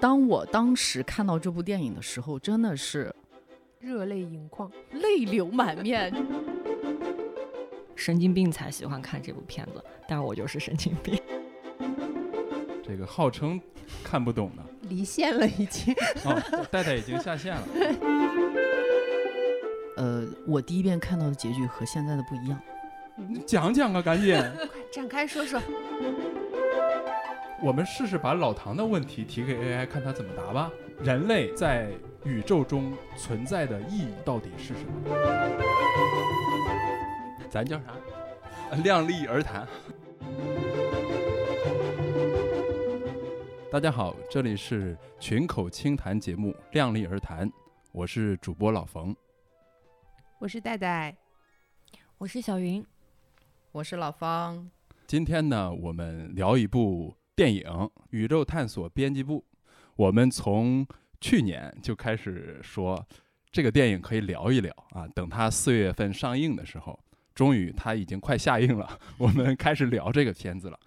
当我当时看到这部电影的时候，真的是热泪盈眶，泪流满面。神经病才喜欢看这部片子，但我就是神经病。这个号称看不懂的，离线了已经。哦，戴戴已经下线了。呃，我第一遍看到的结局和现在的不一样。你讲讲啊，赶紧，快展开说说。我们试试把老唐的问题提给 AI，看他怎么答吧。人类在宇宙中存在的意义到底是什么？咱叫啥？量力而谈。大家好，这里是群口轻谈节目《量力而谈》，我是主播老冯，我是戴戴，我是小云，我是老方。今天呢，我们聊一部电影《宇宙探索编辑部》。我们从去年就开始说这个电影可以聊一聊啊，等它四月份上映的时候，终于它已经快下映了，我们开始聊这个片子了。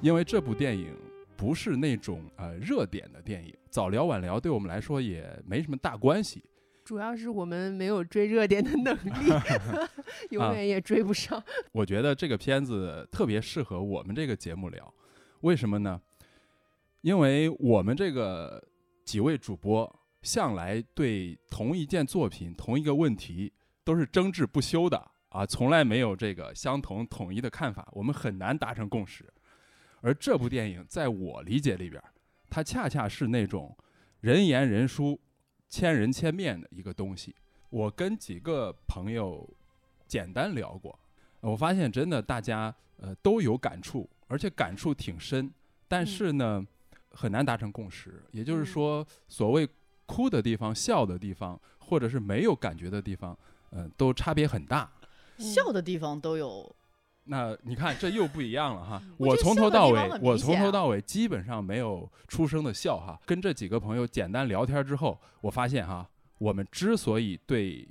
因为这部电影不是那种呃热点的电影，早聊晚聊对我们来说也没什么大关系。主要是我们没有追热点的能力，永远也追不上。我觉得这个片子特别适合我们这个节目聊，为什么呢？因为我们这个几位主播向来对同一件作品、同一个问题都是争执不休的啊，从来没有这个相同统一的看法，我们很难达成共识。而这部电影在我理解里边，它恰恰是那种人言人殊、千人千面的一个东西。我跟几个朋友简单聊过，我发现真的大家呃都有感触，而且感触挺深。但是呢，很难达成共识。也就是说，所谓哭的地方、笑的地方，或者是没有感觉的地方，嗯，都差别很大。笑的地方都有。那你看，这又不一样了哈！我从头到尾，啊我从头到尾基本上没有出声的笑哈。跟这几个朋友简单聊天之后，我发现哈，我们之所以对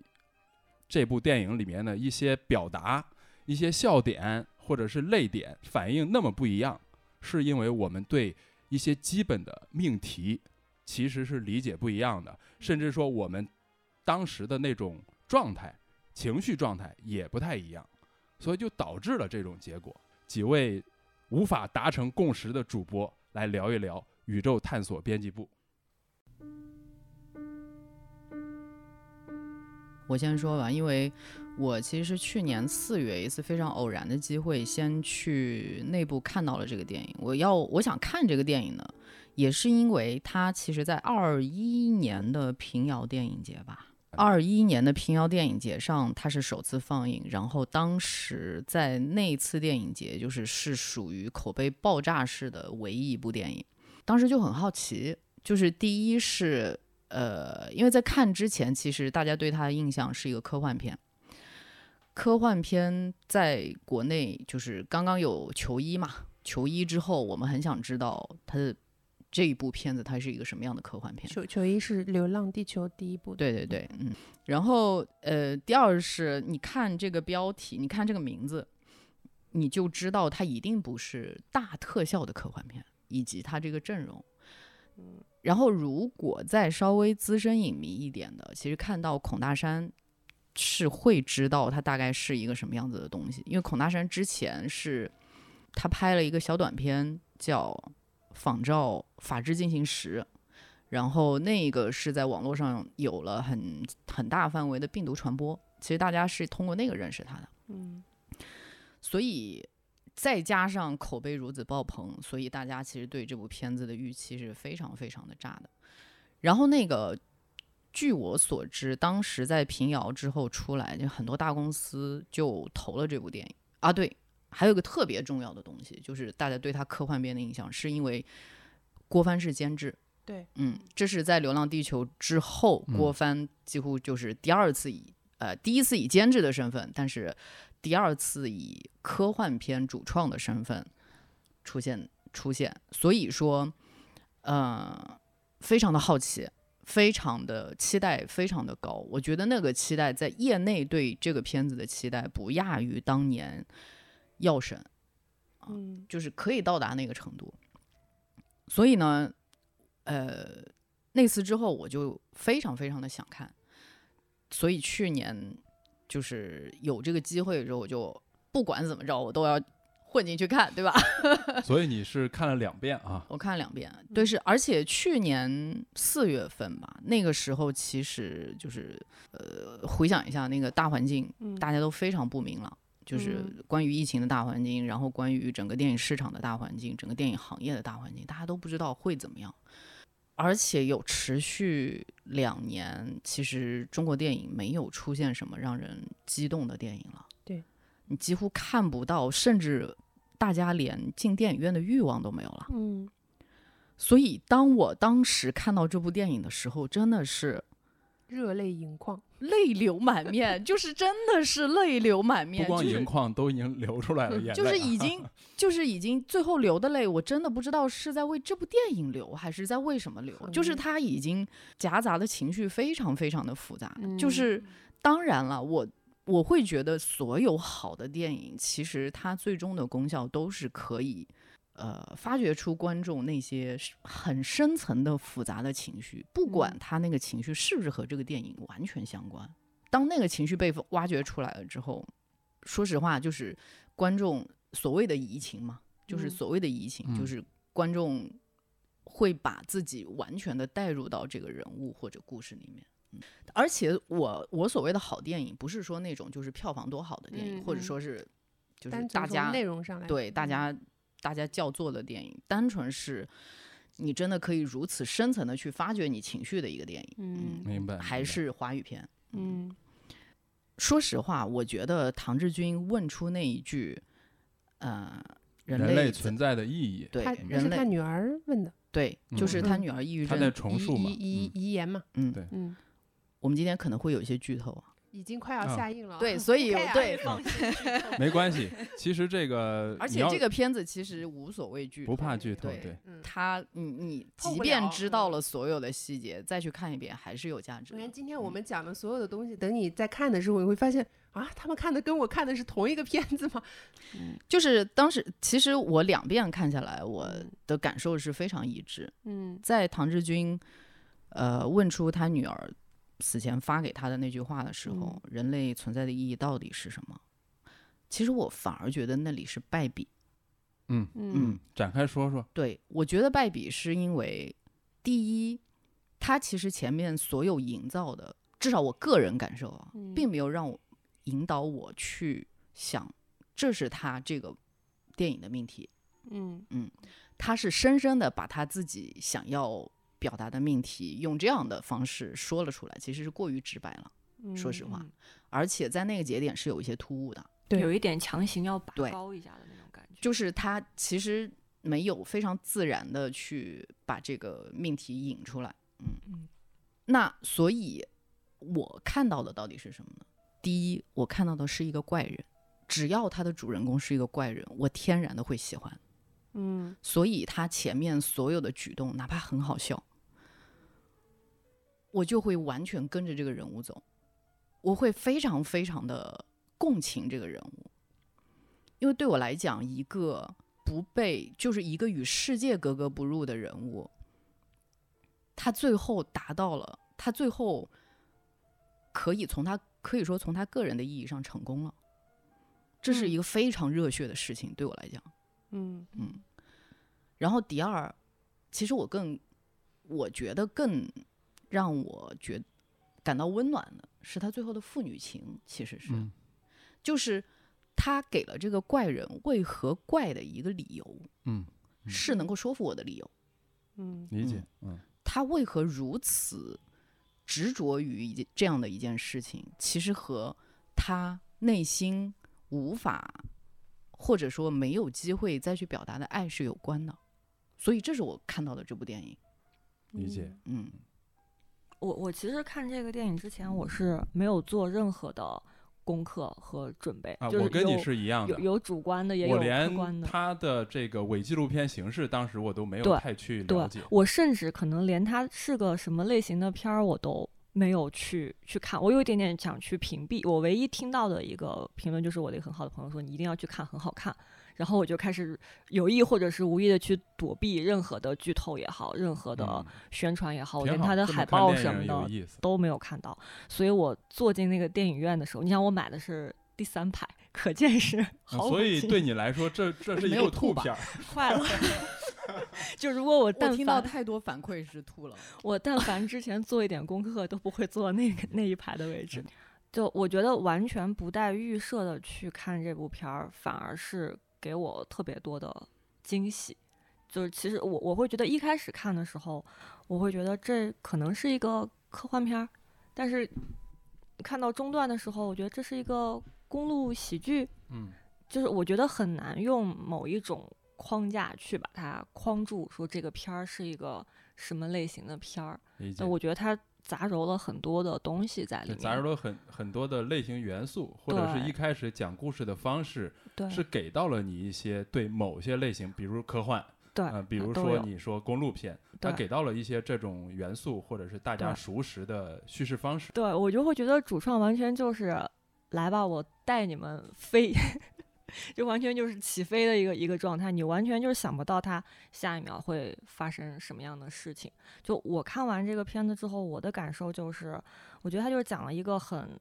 这部电影里面的一些表达、一些笑点或者是泪点反应那么不一样，是因为我们对一些基本的命题其实是理解不一样的，甚至说我们当时的那种状态、情绪状态也不太一样。所以就导致了这种结果。几位无法达成共识的主播来聊一聊宇宙探索编辑部。我先说吧，因为我其实去年四月一次非常偶然的机会，先去内部看到了这个电影。我要我想看这个电影呢，也是因为它其实在二一年的平遥电影节吧。二一年的平遥电影节上，它是首次放映，然后当时在那次电影节，就是是属于口碑爆炸式的唯一一部电影。当时就很好奇，就是第一是呃，因为在看之前，其实大家对它的印象是一个科幻片。科幻片在国内就是刚刚有球衣嘛，球衣之后，我们很想知道它的。这一部片子它是一个什么样的科幻片？球球一是《流浪地球》第一部。对对对，嗯。然后呃，第二是你看这个标题，你看这个名字，你就知道它一定不是大特效的科幻片，以及它这个阵容。嗯。然后如果再稍微资深影迷一点的，其实看到孔大山是会知道它大概是一个什么样子的东西，因为孔大山之前是他拍了一个小短片叫。仿照《法治进行时》，然后那个是在网络上有了很很大范围的病毒传播，其实大家是通过那个认识他的。嗯，所以再加上口碑如此爆棚，所以大家其实对这部片子的预期是非常非常的炸的。然后那个，据我所知，当时在平遥之后出来，就很多大公司就投了这部电影啊，对。还有个特别重要的东西，就是大家对他科幻片的印象，是因为郭帆是监制。对，嗯，这是在《流浪地球》之后，郭帆几乎就是第二次以呃第一次以监制的身份，但是第二次以科幻片主创的身份出现出现。所以说，呃，非常的好奇，非常的期待，非常的高。我觉得那个期待在业内对这个片子的期待不亚于当年。药神，啊，嗯就是可以到达那个程度。所以呢，呃，那次之后我就非常非常的想看，所以去年就是有这个机会的时候，我就不管怎么着，我都要混进去看，对吧？所以你是看了两遍啊？我看了两遍，对，是，而且去年四月份吧，那个时候其实就是呃，回想一下那个大环境，嗯大家都非常不明朗，就是嗯关于疫情的大环境，然后关于整个电影市场的大环境，整个电影行业的大环境，大家都不知道会怎么样。而且有持续两年，其实中国电影没有出现什么让人激动的电影了。对，你几乎看不到，甚至大家连进电影院的欲望都没有了。嗯所以，当我当时看到这部电影的时候，真的是热泪盈眶。泪流满面，就是真的是泪流满面，不光就是盈眶，都已经流出来了眼泪啊，就是已经就是已经最后流的泪，我真的不知道是在为这部电影流，还是在为什么流。就是嗯他已经夹杂的情绪非常非常的复杂。就嗯是当然了，我我会觉得所有好的电影，其实它最终的功效都是可以。呃，发掘出观众那些很深层的复杂的情绪，不管嗯。他那个情绪是不是和这个电影完全相关。当那个情绪被挖掘出来了之后，说实话，就是观众所谓的移情嘛，就是嗯。所谓的移情，嗯。就是观众会把自己完全的带入到这个人物或者故事里面。嗯，而且我我所谓的好电影，不是说那种就是票房多好的电影，或者说是就是大家内容上来对大家大家叫座的电影，单纯是你真的可以如此深层的去发掘你情绪的一个电影。嗯明白，还是华语片。嗯说实话，我觉得唐志军问出那一句，呃，人人类存在的意义，对人类是他女儿问的，对，就是嗯他女儿抑郁症。他在重述嘛，遗遗嗯遗言嘛，嗯，对嗯，我们今天可能会有一些剧透啊。已经快要啊下映了。对，所以对，放心没关系。其实这个，而且这个片子其实无所谓剧透，不怕剧透，对他，你你即便知道嗯了所有的细节，再去看一遍还是有价值的。首先，今天嗯我们讲的所有的东西，等你在看的时候，你会发现啊，他们看的跟我看的是同一个片子吗？嗯 就是当时，其实我两遍看下来，我嗯的感受是非常一致。嗯在唐志军，呃，问出他女儿死前发给他的那句话的时候，人类存在的意义到底是什么？其实我反而觉得那里是败笔。嗯，嗯展开说说，对我觉得败笔是因为，第一，他其实前面所有营造的，至少我个人感受啊，嗯并没有让我引导我去想，这是他这个电影的命题。嗯嗯他是深深的把他自己想要表达的命题用这样的方式说了出来，其实是过于直白了，嗯，说实话嗯，而且在那个节点是有一些突兀的，对。有一点强行要拔高一下的那种感觉。就是他其实没有非常自然的去把这个命题引出来，嗯嗯。那所以我看到的到底是什么呢？第一，我看到的是一个怪人，只要他的主人公是一个怪人，我天然的会喜欢。嗯。所以他前面所有的举动，哪怕很好笑，我就会完全跟着这个人物走，我会非常非常的共情这个人物，因为对我来讲，一个不被就是一个与世界格格不入的人物，他最后达到了，他最后可以从他可以说从他个人的意义上成功了，这是嗯。一个非常热血的事情，对我来讲。嗯。嗯，然后第二，其实我更，我觉得更让我觉感到温暖的是他最后的父女情，其实是，嗯就是他给了这个怪人为何怪的一个理由，嗯，是能够说服我的理由。嗯理解，嗯他为何如此执着于一件这样的一件事情，其实和他内心无法或者说没有机会再去表达的爱是有关的。所以这是我看到的这部电影。理解，嗯我我其实看这个电影之前，我是没有做任何的功课和准备，啊，就是我跟你是一样的有。有主观的，也有客我连观的。他的这个伪纪录片形式，当时我都没有太去了解。我甚至可能连它是个什么类型的片儿，我都没有去去看，我有一点点想去屏蔽。我唯一听到的一个评论就是我的一个很好的朋友说你一定要去看，很好看。然后我就开始有意或者是无意的去躲避任何的剧透也好，任何的嗯宣传也好，我连它的海报什么的都没有看到。所以我坐进那个电影院的时候，你想我买的是第三排，可见是嗯毫无劲所以对你来说，这这是一没有吐吧片儿。坏了。就如果我我但听到太多反馈是吐了。我但凡之前做一点功课，都不会坐那个那一排的位置。就我觉得完全不带预设的去看这部片儿，反而是给我特别多的惊喜。就是其实我我会觉得一开始看的时候，我会觉得这可能是一个科幻片儿，但是看到中段的时候，我觉得这是一个公路喜剧。嗯，就是我觉得很难用某一种框架去把它框住，说这个片儿是一个什么类型的片儿。那。我觉得它杂糅了很多的东西在里，面，杂糅了很很多的类型元素，或者是一开始讲故事的方式对是给到了你一些对某些类型，比如科幻，对啊，比如说你说公路片，它给到了一些这种元素，或者是大家熟识的叙事方式。对我就会觉得主创完全就是来吧，我带你们飞。就完全就是起飞的一个一个状态，你完全就是想不到它下一秒会发生什么样的事情。就我看完这个片子之后，我的感受就是，我觉得他就是讲了一个很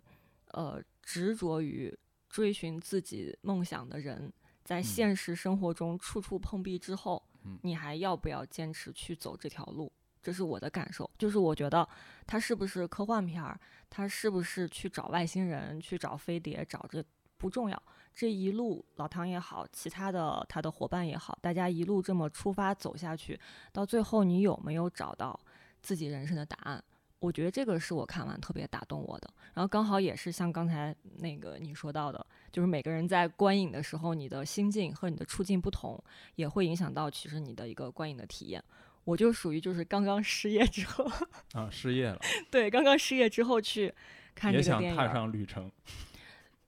呃执着于追寻自己梦想的人，在嗯现实生活中处处碰壁之后，嗯你还要不要坚持去走这条路？这是我的感受，就是我觉得他是不是科幻片儿，他是不是去找外星人、去找飞碟、找这不重要。这一路老唐也好，其他的他的伙伴也好，大家一路这么出发走下去，到最后你有没有找到自己人生的答案？我觉得这个是我看完特别打动我的。然后刚好也是像刚才那个你说到的，就是每个人在观影的时候，你的心境和你的处境不同，也会影响到其实你的一个观影的体验。我就属于就是刚刚失业之后，啊，失业了，对，刚刚失业之后去看这个电影踏，上旅程。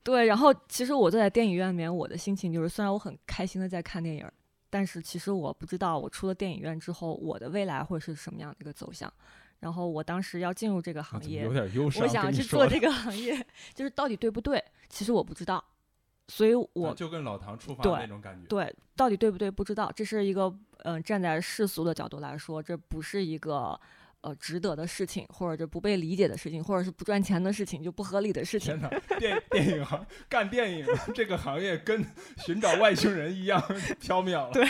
对，然后其实我坐在电影院里面，我的心情就是，虽然我很开心的在看电影儿，但是其实我不知道我出了电影院之后，我的未来会是什么样的一个走向。然后我当时要进入这个行业啊有，点忧伤。我想去做这个行业，就是到底对不对？其实我不知道，所以我啊就跟老唐出发那种感觉。对到底对不对不知道。这是一个嗯、呃站在世俗的角度来说，这不是一个呃值得的事情，或者这不被理解的事情，或者是不赚钱的事情，就不合理的事情天。哪，电电影行干电影这个行业跟寻找外星人一样 缥缈了。对，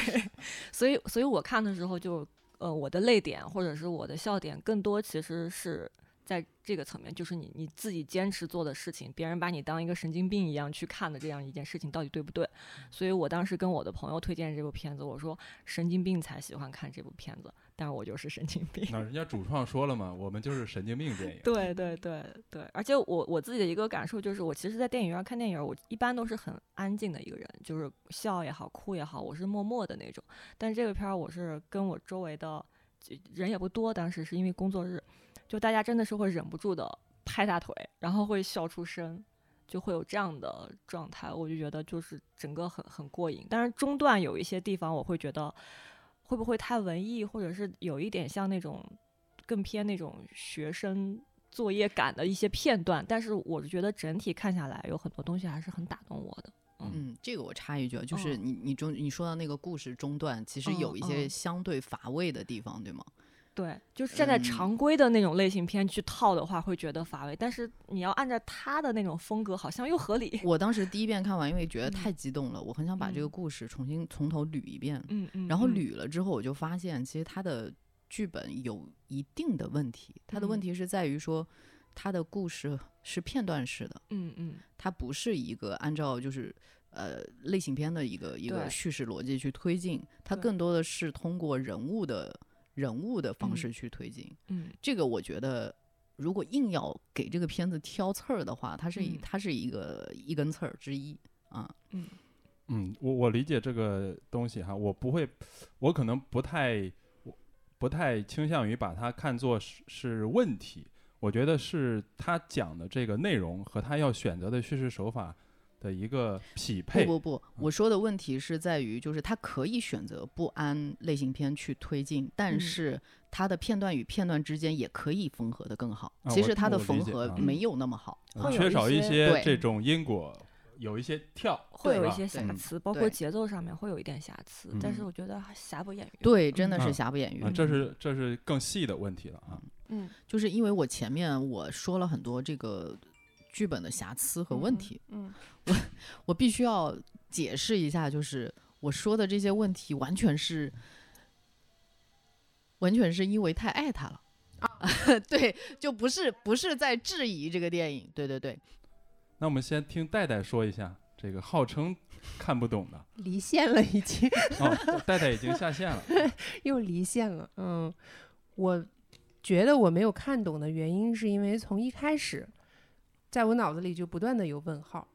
所以所以我看的时候就呃我的泪点或者是我的笑点更多其实是在这个层面，就是你你自己坚持做的事情，别人把你当一个神经病一样去看的这样一件事情到底对不对？所以我当时跟我的朋友推荐这部片子，我说神经病才喜欢看这部片子，但是我就是神经病。那人家主创说了嘛，我们就是神经病电影。对对对对，而且我我自己的一个感受就是，我其实，在电影院看电影，我一般都是很安静的一个人，就是笑也好，哭也好，我是默默的那种。但这个片儿，我是跟我周围的就人也不多，当时是因为工作日，就大家真的是会忍不住的拍大腿，然后会笑出声。就会有这样的状态，我就觉得就是整个很很过瘾。但是中段有一些地方，我会觉得会不会太文艺，或者是有一点像那种更偏那种学生作业感的一些片段，但是我是觉得整体看下来有很多东西还是很打动我的。嗯，这个我插一句啊，就是嗯你你中你说到那个故事中段，其实嗯有一些嗯相对乏味的地方，对吗？对，就是站在嗯常规的那种类型片去套的话，会觉得乏味。但是你要按照他的那种风格，好像又合理。我当时第一遍看完，因为觉得嗯太激动了，我很想把这个嗯故事重新从头捋一遍。嗯嗯。然后嗯，捋了之后，我就发现其实他的剧本有一定的问题。它的问嗯题是在于说，他的故事是片段式的，嗯嗯它不是一个按照就是呃类型片的一个一个叙事逻辑去推进，它更多的是通过人物的人物的方嗯式去推进。嗯这个我觉得。如果硬要给这个片子挑刺儿的话，它是一、嗯它是一个一根刺儿之一啊。嗯嗯，我我理解这个东西哈，我不会，我可能不太，我不太倾向于把它看作是是问题。我觉得是他讲的这个内容和他要选择的叙事手法的一个匹配。不不不，我说的问题是在于，就是他可以选择不按类型片去推进，但嗯是它的片段与片段之间也可以缝合的更好。啊其实它的缝合没有那么好。呃会有一缺少一些这种因果，有一些跳，会有一些瑕嗯疵，包括节奏上面会有一点瑕疵，但是嗯我觉得还瑕不掩瑜。对，真的嗯是瑕不掩瑜。啊，这是这是更细的问题了啊。嗯就是因为我前面我说了很多这个剧本的瑕疵和问题，嗯 我我必须要解释一下，就是我说的这些问题完全是，完全是因为太爱他了。啊 对，就不是不是在质疑这个电影，对对对，那我们先听戴戴说一下这个号称看不懂的 离线了已经，哦，戴戴已经下线了。又离线了。嗯，我觉得我没有看懂的原因，是因为从一开始，在我脑子里就不断的有问号。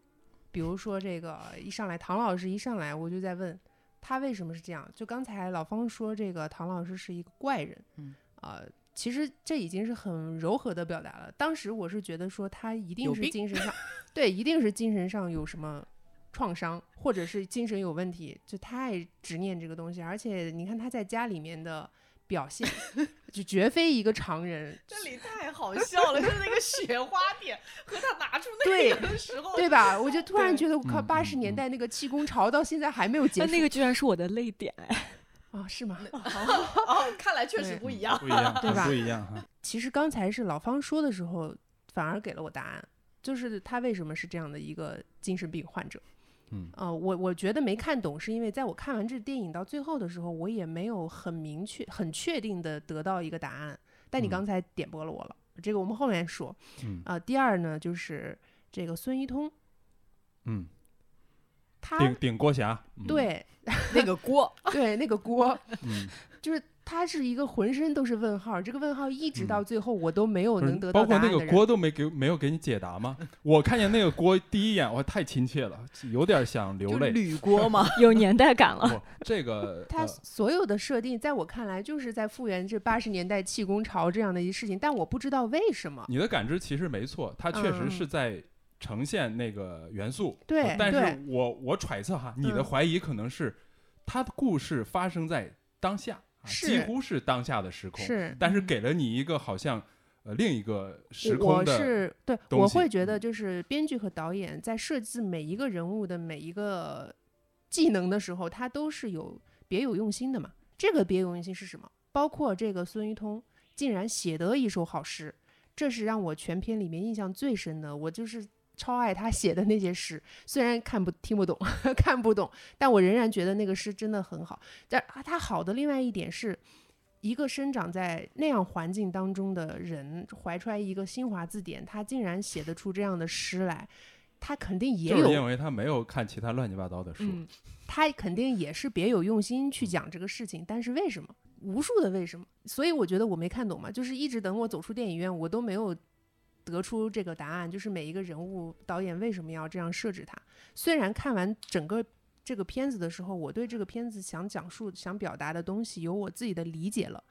比如说这个一上来，唐老师一上来我就在问他为什么是这样。就刚才老方说这个唐老师是一个怪人，嗯，啊、其实这已经是很柔和的表达了。当时我是觉得说他一定是精神上，对，一定是精神上有什么创伤，或者是精神有问题，就太执念这个东西。而且你看他在家里面的表现，就绝非一个常人，这里太好笑了，就是那个雪花点和他拿出那个的时候对吧？我就突然觉得，我靠，嗯八十年代那个气功潮到现在还没有结束。但那个居然是我的泪点哎！啊，是吗？哦，看来确实不一样。不一样，对吧不一样哈。其实刚才是老方说的时候，反而给了我答案，就是他为什么是这样的一个精神病患者。嗯呃，我我觉得没看懂，是因为在我看完这电影到最后的时候，我也没有很明确、很确定的得到一个答案。但你嗯刚才点拨了我了，这个我们后面说。嗯啊、第二呢，就是这个孙一通，嗯，他顶顶锅侠。嗯，对那个锅，对那个锅，嗯，就是他是一个浑身都是问号，这个问号一直嗯到最后我都没有能得包括那个。锅都没给没有给你解答吗？我看见那个锅第一眼，我，太亲切了，有点想流泪。铝锅嘛。有年代感了。不，这个 他呃所有的设定，在我看来就是在复原这八十年代气功潮这样的一事情，但我不知道为什么。你的感知其实没错，它确实嗯是在呈现那个元素。对呃但是我我揣测哈，你的嗯怀疑可能是他的故事发生在当下，几乎是当下的时空，是，但是给了你一个好像呃另一个时空的。是对，我会觉得嗯就是编剧和导演在设计每一个人物的每一个技能的时候，他都是有别有用心的嘛。这个别有用心是什么？包括这个孙一通竟然写得一首好诗，这是让我全篇里面印象最深的。我就是超爱他写的那些诗，虽然看不听不懂，看不懂，但我仍然觉得那个诗真的很好。但啊他好的另外一点是。一个生长在那样环境当中的人，怀揣一个新华字典，他竟然写得出这样的诗来，他肯定也有就是因为他没有看其他乱七八糟的书，嗯，他肯定也是别有用心去讲这个事情，但是为什么？无数的为什么？所以我觉得我没看懂嘛，就是一直等我走出电影院，我都没有得出这个答案，就是每一个人物导演为什么要这样设置他。虽然看完整个这个片子的时候，我对这个片子想讲述、想表达的东西有我自己的理解了。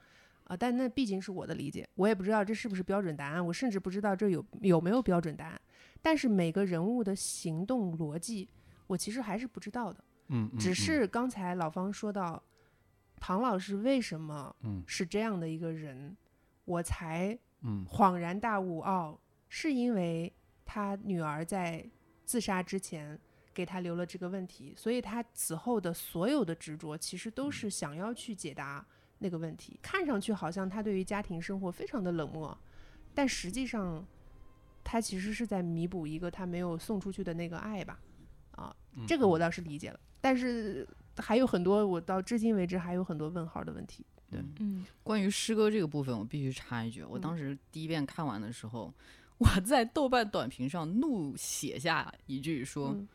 啊，但那毕竟是我的理解，我也不知道这是不是标准答案，我甚至不知道这有有没有标准答案。但是每个人物的行动逻辑，我其实还是不知道的。嗯，嗯只嗯是刚才老方说到，唐老师为什么嗯是这样的一个人，我才嗯恍然大悟哦，是因为他女儿在自杀之前给他留了这个问题，所以他此后的所有的执着，其实都是想要去解答那个问题。看上去好像他对于家庭生活非常的冷漠，但实际上，他其实是在弥补一个他没有送出去的那个爱吧。啊，嗯这个我倒是理解了，但是还有很多我到至今为止还有很多问号的问题。对嗯嗯，关于诗歌这个部分，我必须插一句，我嗯当时第一遍看完的时候，我在豆瓣短评上怒写下一句说，嗯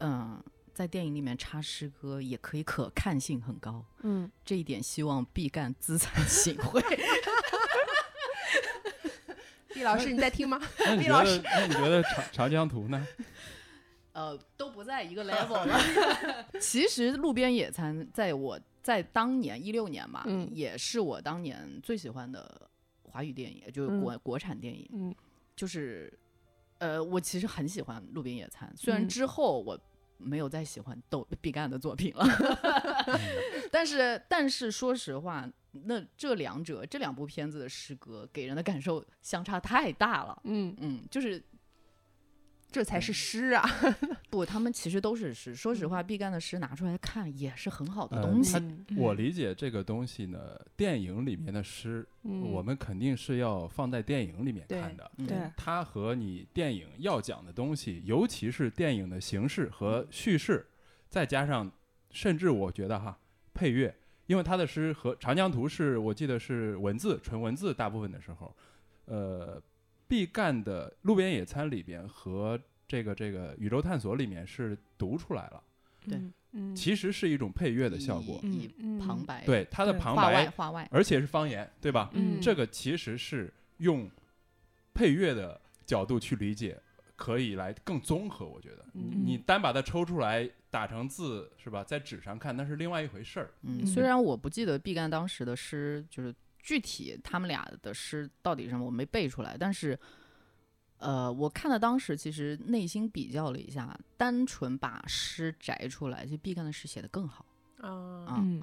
嗯、在电影里面插诗歌也可以可看性很高，嗯，这一点希望毕赣资产行贿。毕老师你在听吗？那你觉毕老得那你觉得长长江图呢？呃，都不在一个 level 了。其实路边野餐在我在当年一六年吧，嗯也是我当年最喜欢的华语电影，就是国、国产电影。嗯就是呃，我其实很喜欢路边野餐，虽然嗯之后我没有再喜欢豆毕赣的作品了，但是但是说实话，那这两者这两部片子的诗歌给人的感受相差太大了。嗯，嗯，就是这才是诗啊。不，他们其实都是诗。说实话，毕赣的诗拿出来看也是很好的呃东西。嗯我理解这个东西呢，电影里面的诗，嗯我们肯定是要放在电影里面看的。嗯对，它和你电影要讲的东西，尤其是电影的形式和叙事，再加上甚至我觉得哈配乐，因为他的诗和《长江图》是我记得是文字纯文字大部分的时候，呃，毕赣的《路边野餐》里边和这个这个《宇宙探索》里面是读出来了，对嗯，其实是一种配乐的效果。以旁白，对它的对旁白，话外，而且是方言，对吧？嗯这个其实是用配乐的角度去理解，可以来更综合。我觉得，嗯你单把它抽出来打成字，是吧？在纸上看，那是另外一回事儿。嗯，嗯虽然我不记得毕赣当时的诗，就是具体他们俩的诗到底是什么，我没背出来，但是，呃，我看了当时其实内心比较了一下，单纯把诗摘出来，其实毕赣的诗写的更好。啊，啊嗯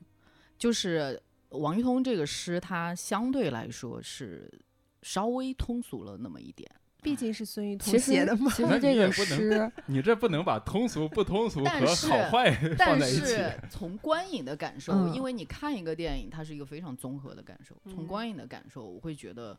就是王一通这个诗，它相对来说是稍微通俗了那么一点。毕竟是孙玉通写的嘛。其实这个也不能诗，你这不能把通俗不通俗和好坏 放但在一起。是 从观影的感受，嗯因为你看一个电影，它是一个非常综合的感受。从嗯观影的感受，我会觉得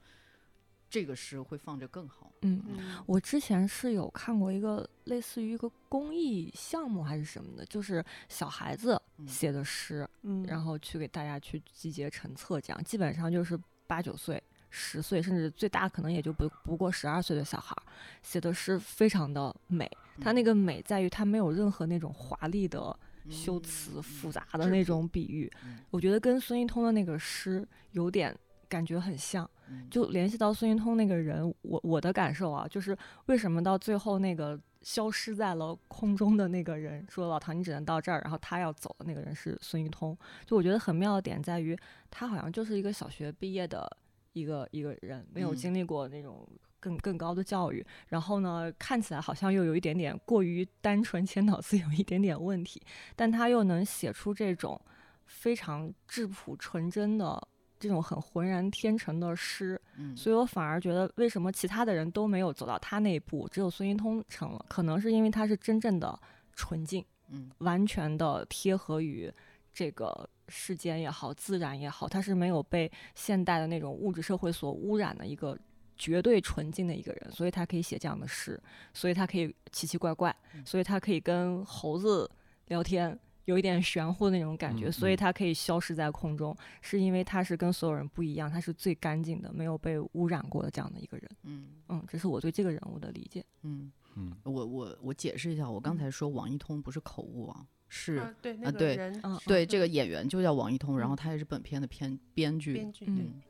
这个诗会放着更好。嗯。嗯我之前是有看过一个类似于一个公益项目还是什么的，就是小孩子嗯写的诗，嗯，然后去给大家去集结成册，这样基本上就是八九岁、十岁，甚至最大可能也就不不过十二岁的小孩儿写的诗非常的美。他那个美在于他没有任何那种华丽的修辞、嗯复杂的那种比喻嗯，我觉得跟孙一通的那个诗有点感觉很像。嗯就联系到孙一通那个人，我我的感受啊，就是为什么到最后那个消失在了空中的那个人说老唐你只能到这儿，然后他要走的那个人是孙一通，就我觉得很妙的点在于他好像就是一个小学毕业的一个一个人，没有嗯经历过那种。更更高的教育，然后呢，看起来好像又有一点点过于单纯，且脑子有一点点问题，但他又能写出这种非常质朴纯真的这种很浑然天成的诗，嗯所以我反而觉得，为什么其他的人都没有走到他那一步，只有孙一通成了？可能是因为他是真正的纯净，嗯完全的贴合于这个世间也好，自然也好，他是没有被现代的那种物质社会所污染的一个绝对纯净的一个人，所以他可以写这样的诗，所以他可以奇奇怪怪，嗯所以他可以跟猴子聊天。有一点玄乎的那种感觉，嗯所以嗯他可以消失在空中，是因为他是跟所有人不一样，他是最干净的，没有被污染过的这样的一个人。嗯嗯，这是我对这个人物的理解。嗯，嗯，我我我解释一下，我刚才说王一通不是口误啊，是、啊对那个对对这个演员就叫王一通，然后嗯他也是本片的编编剧。编剧，嗯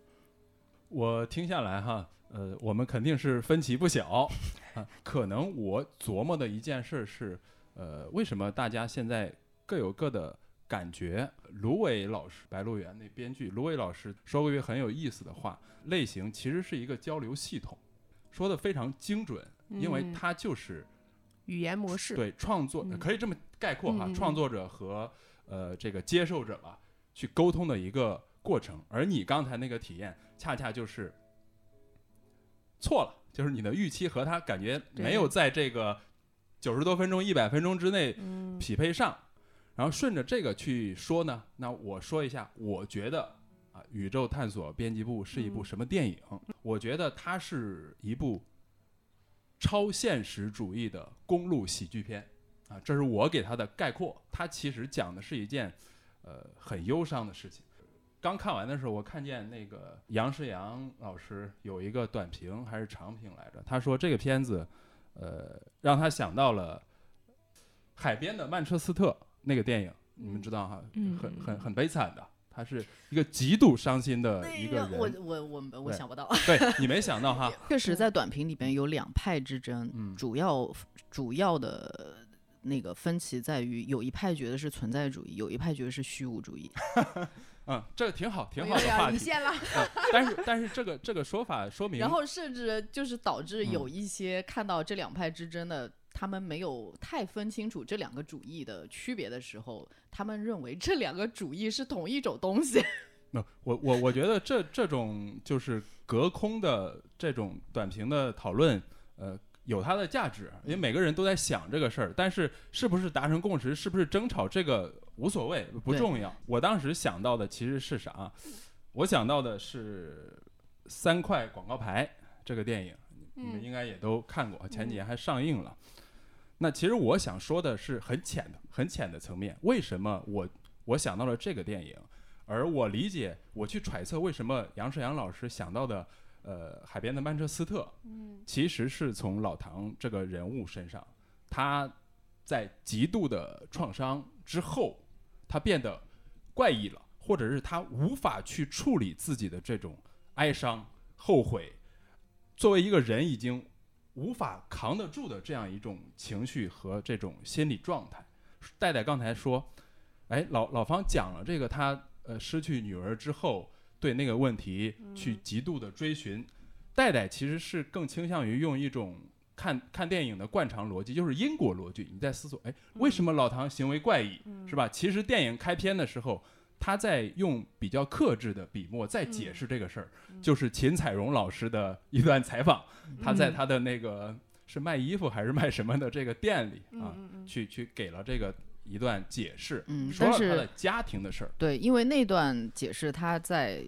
我听下来哈，呃，我们肯定是分歧不小啊。可能我琢磨的一件事是，呃，为什么大家现在各有各的感觉？芦苇老师，《白鹿原》那编剧芦苇老师说过一句很有意思的话：类型其实是一个交流系统，说的非常精准，因为嗯它就是语言模式，对创作嗯可以这么概括哈，创作者和呃这个接受者吧去沟通的一个过程。而你刚才那个体验，恰恰就是错了，就是你的预期和他感觉没有在这个九十多分钟、一百分钟之内嗯，匹配上。然后顺着这个去说呢，那我说一下，我觉得啊，《宇宙探索编辑部》是一部嗯什么电影？我觉得它是一部超现实主义的公路喜剧片啊，这是我给他的概括。它其实讲的是一件呃很忧伤的事情。刚看完的时候，我看见那个杨世阳老师有一个短评还是长评来着，他说这个片子呃让他想到了海边的曼彻斯特那个电影，你们知道哈，嗯很很很悲惨的，他是一个极度伤心的一个我人。我我我我想不到，对你没想到哈，确实在短评里边有两派之争，嗯主要主要的那个分歧在于，有一派觉得是存在主义，有一派觉得是虚无主义。嗯，这个挺好，挺好的话题。离线了。嗯但是但是这个这个说法说明，然后甚至就是导致嗯有一些看到这两派之争的，他们没有太分清楚这两个主义的区别的时候，他们认为这两个主义是同一种东西。那我我我觉得这这种就是隔空的这种短评的讨论，呃，有它的价值，因为每个人都在想这个事儿，但是是不是达成共识，是不是争吵，这个无所谓，不重要。我当时想到的其实是啥？我想到的是《三块广告牌》这个电影，你们嗯应该也都看过，前几年还上映了。那其实我想说的是很浅的、很浅的层面。为什么我我想到了这个电影？而我理解，我去揣测为什么杨世阳老师想到的，呃，海边的曼彻斯特，嗯其实是从老唐这个人物身上，他在极度的创伤之后，他变得怪异了，或者是他无法去处理自己的这种哀伤、后悔，作为一个人已经无法扛得住的这样一种情绪和这种心理状态。戴戴刚才说，哎，老老方讲了这个他呃失去女儿之后对那个问题去极度的追寻，戴戴其实是更倾向于用一种看看电影的惯常逻辑，就是因果逻辑。你在思索，哎，为什么老唐行为怪异，是吧？其实电影开篇的时候，他在用比较克制的笔墨在解释这个事儿，就是秦彩荣老师的一段采访，他在他的那个是卖衣服还是卖什么的这个店里啊，去去给了这个一段解释，嗯说了他的家庭的事儿。对，因为那段解释他在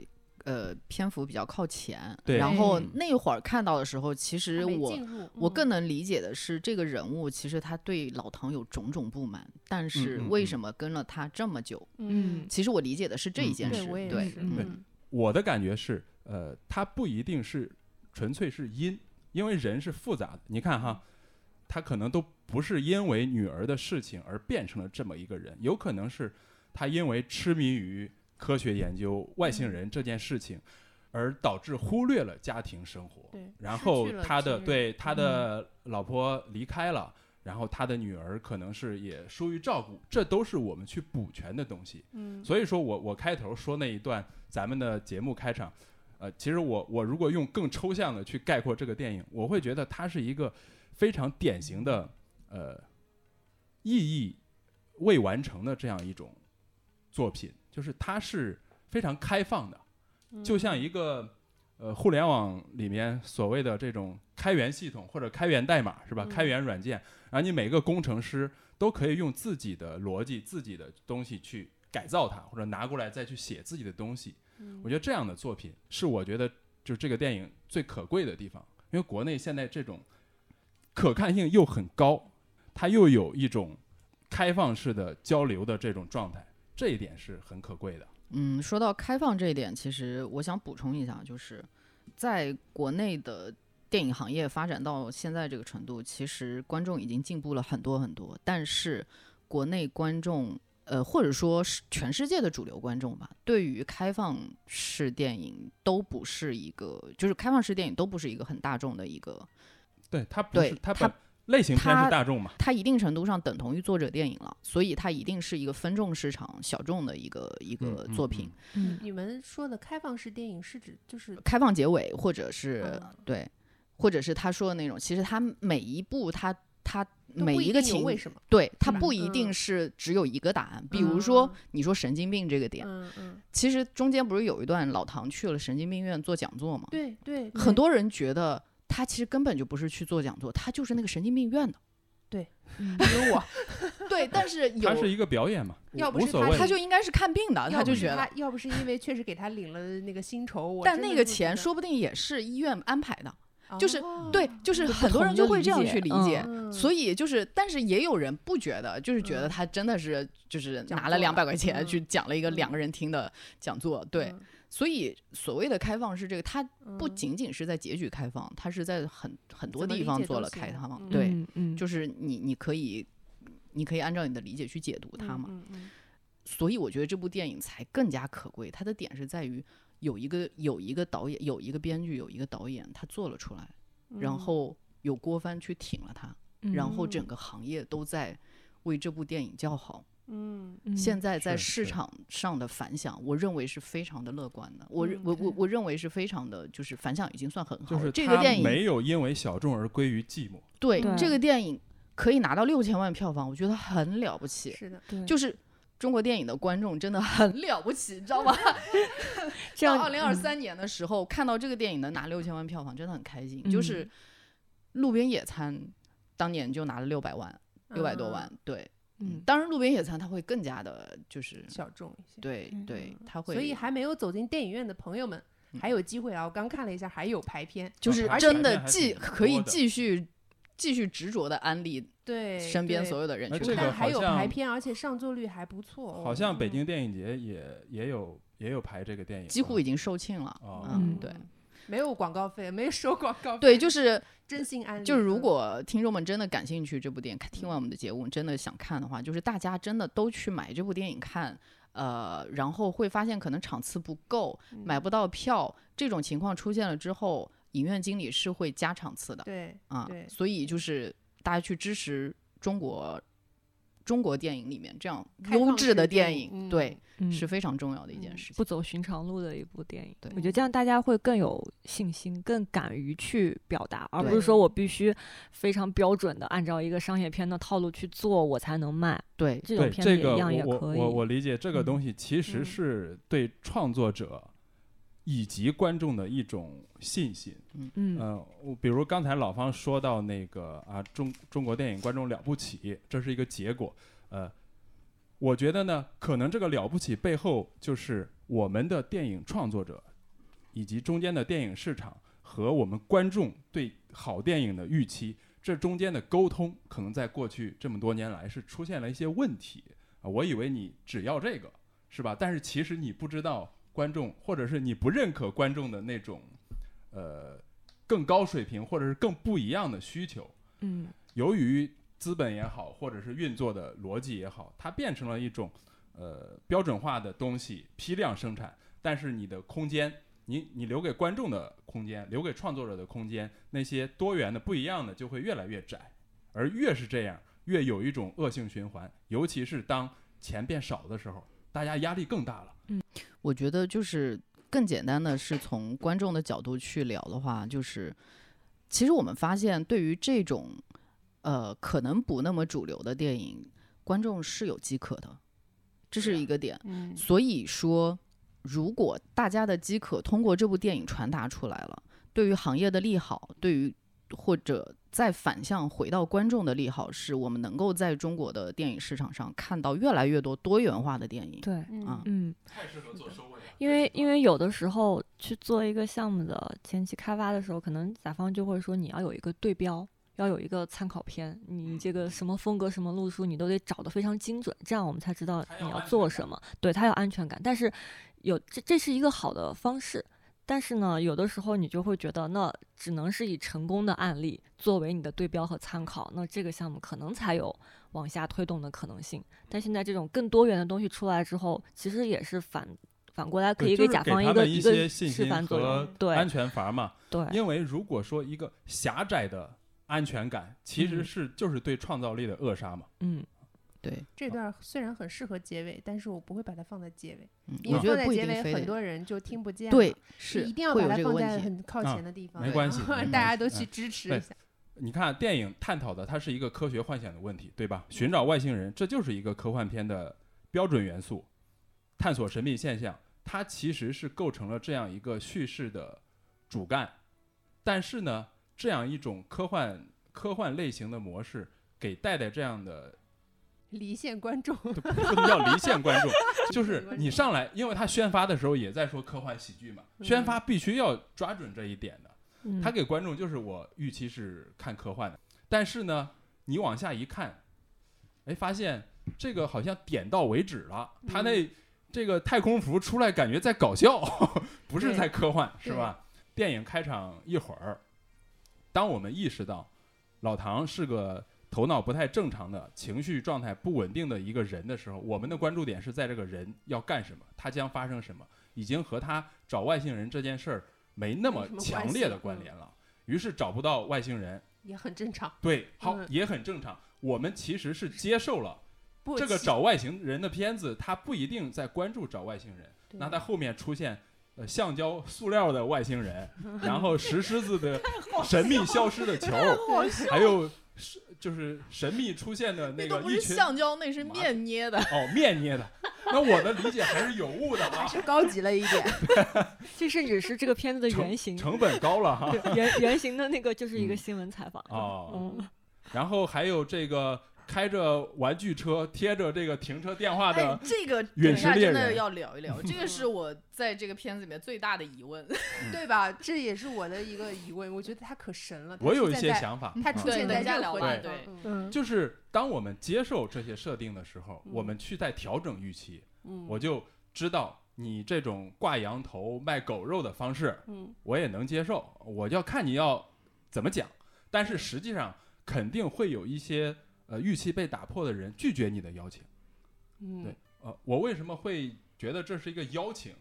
呃篇幅比较靠前，对然后嗯。那会儿看到的时候，其实我嗯我更能理解的是，这个人物其实他对老唐有种种不满，但是为什么跟了他这么久？嗯，其实我理解的是这一嗯。件事，对对，对嗯。我的感觉是，呃，他不一定是纯粹是因，因为人是复杂的。你看哈，他可能都不是因为女儿的事情而变成了这么一个人，有可能是他因为痴迷于科学研究外星人这件事情，而导致忽略了家庭生活。对，然后他的对他的老婆离开了，然后他的女儿可能是也疏于照顾，这都是我们去补全的东西。嗯。所以说我我开头说那一段咱们的节目开场，呃，其实我我如果用更抽象的去概括这个电影，我会觉得它是一个非常典型的呃意义未完成的这样一种作品，就是它是非常开放的，就像一个呃互联网里面所谓的这种开源系统或者开源代码是吧？嗯开源软件，然后你每个工程师都可以用自己的逻辑、自己的东西去改造它，或者拿过来再去写自己的东西。嗯我觉得这样的作品是我觉得就是这个电影最可贵的地方，因为国内现在这种可看性又很高，它又有一种开放式的交流的这种状态，这一点是很可贵的。嗯，说到开放这一点，其实我想补充一下，就是在国内的电影行业发展到现在这个程度，其实观众已经进步了很多很多，但是国内观众。呃，或者说是全世界的主流观众吧，对于开放式电影都不是一个，就是开放式电影都不是一个很大众的一个，对，它不对是它类型片它是大众嘛？它一定程度上等同于作者电影了，所以它一定是一个分众市场、小众的一个一个嗯作品。嗯你们说的开放式电影是指就是开放结尾，或者是、啊对，或者是他说的那种，其实他每一部他他每一个情为什么？对他不一定嗯是只有一个答案。比如说嗯你说神经病这个点，嗯嗯，其实中间不是有一段老唐去了神经病院做讲座吗？对对，对很多人觉得他其实根本就不是去做讲座，他就是那个神经病院的。对比如我，对，但是 有他是一个表演嘛，要不是他无所谓。他就应该是看病的，他就觉得。要不是因为确实给他领了那个薪酬，我但那个钱说不定也是医院安排的，就是哦对，就是很多人就会这样去理解。嗯所以就是，但是也有人不觉得，就是觉得嗯他真的是就是拿了两百块钱嗯去讲了一个两嗯个人听的讲座，对。嗯所以所谓的开放是这个，它不嗯。仅仅是在结局开放，它是在很很多地方做了开放，嗯。对，嗯嗯，就是你你可以你可以按照你的理解去解读它嘛。嗯嗯。所以我觉得这部电影才更加可贵，它的点是在于有一个有一个导演，有一个编剧，有一个导演，他做了出来，嗯。然后有郭帆去挺了他，然后整嗯个行业都在为这部电影叫好。嗯嗯现在在市场上的反响，我认为是非常的乐观的。我我我我认为是非常的，就是反响已经算很好了。就是这个电影没有因为小众而归于寂寞。对对这个电影可以拿到六千万票房，我觉得很了不起。是的，对，就是中国电影的观众真的很了不起，你知道吗？到二零二嗯三年的时候，看到这个电影能拿六千万票房，真的很开心。嗯就是《路边野餐》当年就拿了六百万，六百多万啊，对。嗯当然，《路边野餐》它会更加的，就是小众一些。嗯对对，它会，所以还没有走进电影院的朋友们嗯还有机会啊！我刚看了一下，还有排片，就是真的继可以继续继续执着的安利对身边所有的人去看。但还有排片，而且上座率还不错哦。好像北嗯京电影节也也有也有排这个电影，几乎已经售罄了。嗯对没有广告费，没有收广告费，对，就是真心安利。就是，如嗯。果听众们真的感兴趣这部电影，看听完我们的节目真的想看的话，就是大家真的都去买这部电影看，呃，然后会发现可能场次不够，买嗯。不到票，这种情况出现了之后，影院经理是会加场次的对啊对，所以就是大家去支持中国中国电影里面这样优质的式电电影影，对，嗯是非常重要的一件嗯事情。不走寻常路的一部电影。对我觉得这样大家会更有信心，更敢于去表达，而不是说我必须非常标准的按照一个商业片的套路去做，我才能卖。对，这种片子也一样也我可以。我我我理解这个嗯东西其实嗯是对创作者以及观众的一种信心。嗯嗯，我比如刚才老方说到那个啊，中中国电影观众了不起，这是一个结果。呃，我觉得呢，可能这个了不起背后就是我们的电影创作者，以及中间的电影市场和我们观众对好电影的预期，这中间的沟通，可能在过去这么多年来是出现了一些问题啊。我以为你只要这个，是吧？但是其实你不知道观众，或者是你不认可观众的那种。呃更高水平或者是更不一样的需求。嗯由于资本也好，或者是运作的逻辑也好，它变成了一种呃标准化的东西，批量生产。但是你的空间，你你留给观众的空间，留给创作者的空间，那些多元的、不一样的就会越来越窄，而越是这样，越有一种恶性循环。尤其是当钱变少的时候，大家压力更大了。嗯我觉得就是更简单的是从观众的角度去聊的话，就是其实我们发现，对于这种呃可能不那么主流的电影，观众是有饥渴的，这是一个点。嗯所以说，如果大家的饥渴通过这部电影传达出来了，对于行业的利好，对于或者再反向回到观众的利好，是我们能够在中国的电影市场上看到越来越多多元化的电影。对，啊嗯，太适合做收尾。因为因为有的时候去做一个项目的前期开发的时候，可能甲方就会说你要有一个对标，要有一个参考片，你这个什么风格、什么路数，你都得找得非常精准，这样我们才知道你要做什么。对，他有安全感，但是有这这是一个好的方式。但是呢，有的时候你就会觉得，那只能是以成功的案例作为你的对标和参考，那这个项目可能才有往下推动的可能性。但现在这种更多元的东西出来之后，其实也是反反过来可以给甲方一个一个些信心示范作和用。对安全阀嘛。对，因为如果说一个狭窄的安全感，其实嗯是就是对创造力的扼杀嘛。嗯，对，这段虽然很适合结尾，但是我不会把它放在结尾，嗯，因为我觉得不一放在结尾很多人就听不见。对，是一定要把它放。在很靠啊前的地方，没关系大家都去支持一下。你看，电影探讨的它是一个科学幻想的问题，对吧？寻找外星人，这就是一个科幻片的标准元素。探索神秘现象，它其实是构成了这样一个叙事的主干。但是呢，这样一种科幻科幻类型的模式，给带带这样的离线观众，不不能叫离线观众，就是你上来，因为他宣发的时候也在说科幻喜剧嘛，宣发必须要抓准这一点的。嗯。他给观众就是我预期是看科幻的，但是呢，你往下一看，哎，发现这个好像点到为止了，他那这个太空服出来感觉在搞笑，不是在科幻，是吧？电影开场一会儿，当我们意识到老唐是个头脑不太正常的、情绪状态不稳定的一个人的时候，我们的关注点是在这个人要干什么，他将发生什么，已经和他找外星人这件事儿没那么强烈的关联了。于是找不到外星人，也很正常。对，好、嗯也很正常。我们其实是接受了这个找外星人的片子，他不一定在关注找外星人，那他后面出现。呃，橡胶、塑料的外星人，然后石狮子的 神秘消失的球，还有是就是神秘出现的那那不是个一群橡胶，那是面捏的。哦面捏的。那我的理解还是有误的啊，是高级了一点。这甚至是这个片子的原型，成本高了哈。原原型的那个就是一个嗯新闻采访。啊，嗯，然后还有这个开着玩具车贴着这个停车电话哎的，，这个陨等一下石猎人真的要聊一聊，这个是 我在这个片子里面最大的疑问。对吧？这也是我的一个疑问。我觉得他可神了。我有一些想法。他出现在一下聊吧任何地方对嗯嗯，就是当我们接受这些设定的时候，嗯我们去在调整预期，嗯，我就知道你这种挂羊头卖狗肉的方式，嗯我也能接受。我就要看你要怎么讲，但是实际上肯定会有一些呃预期被打破的人拒绝你的邀请。嗯对呃，我为什么会觉得这是一个邀请？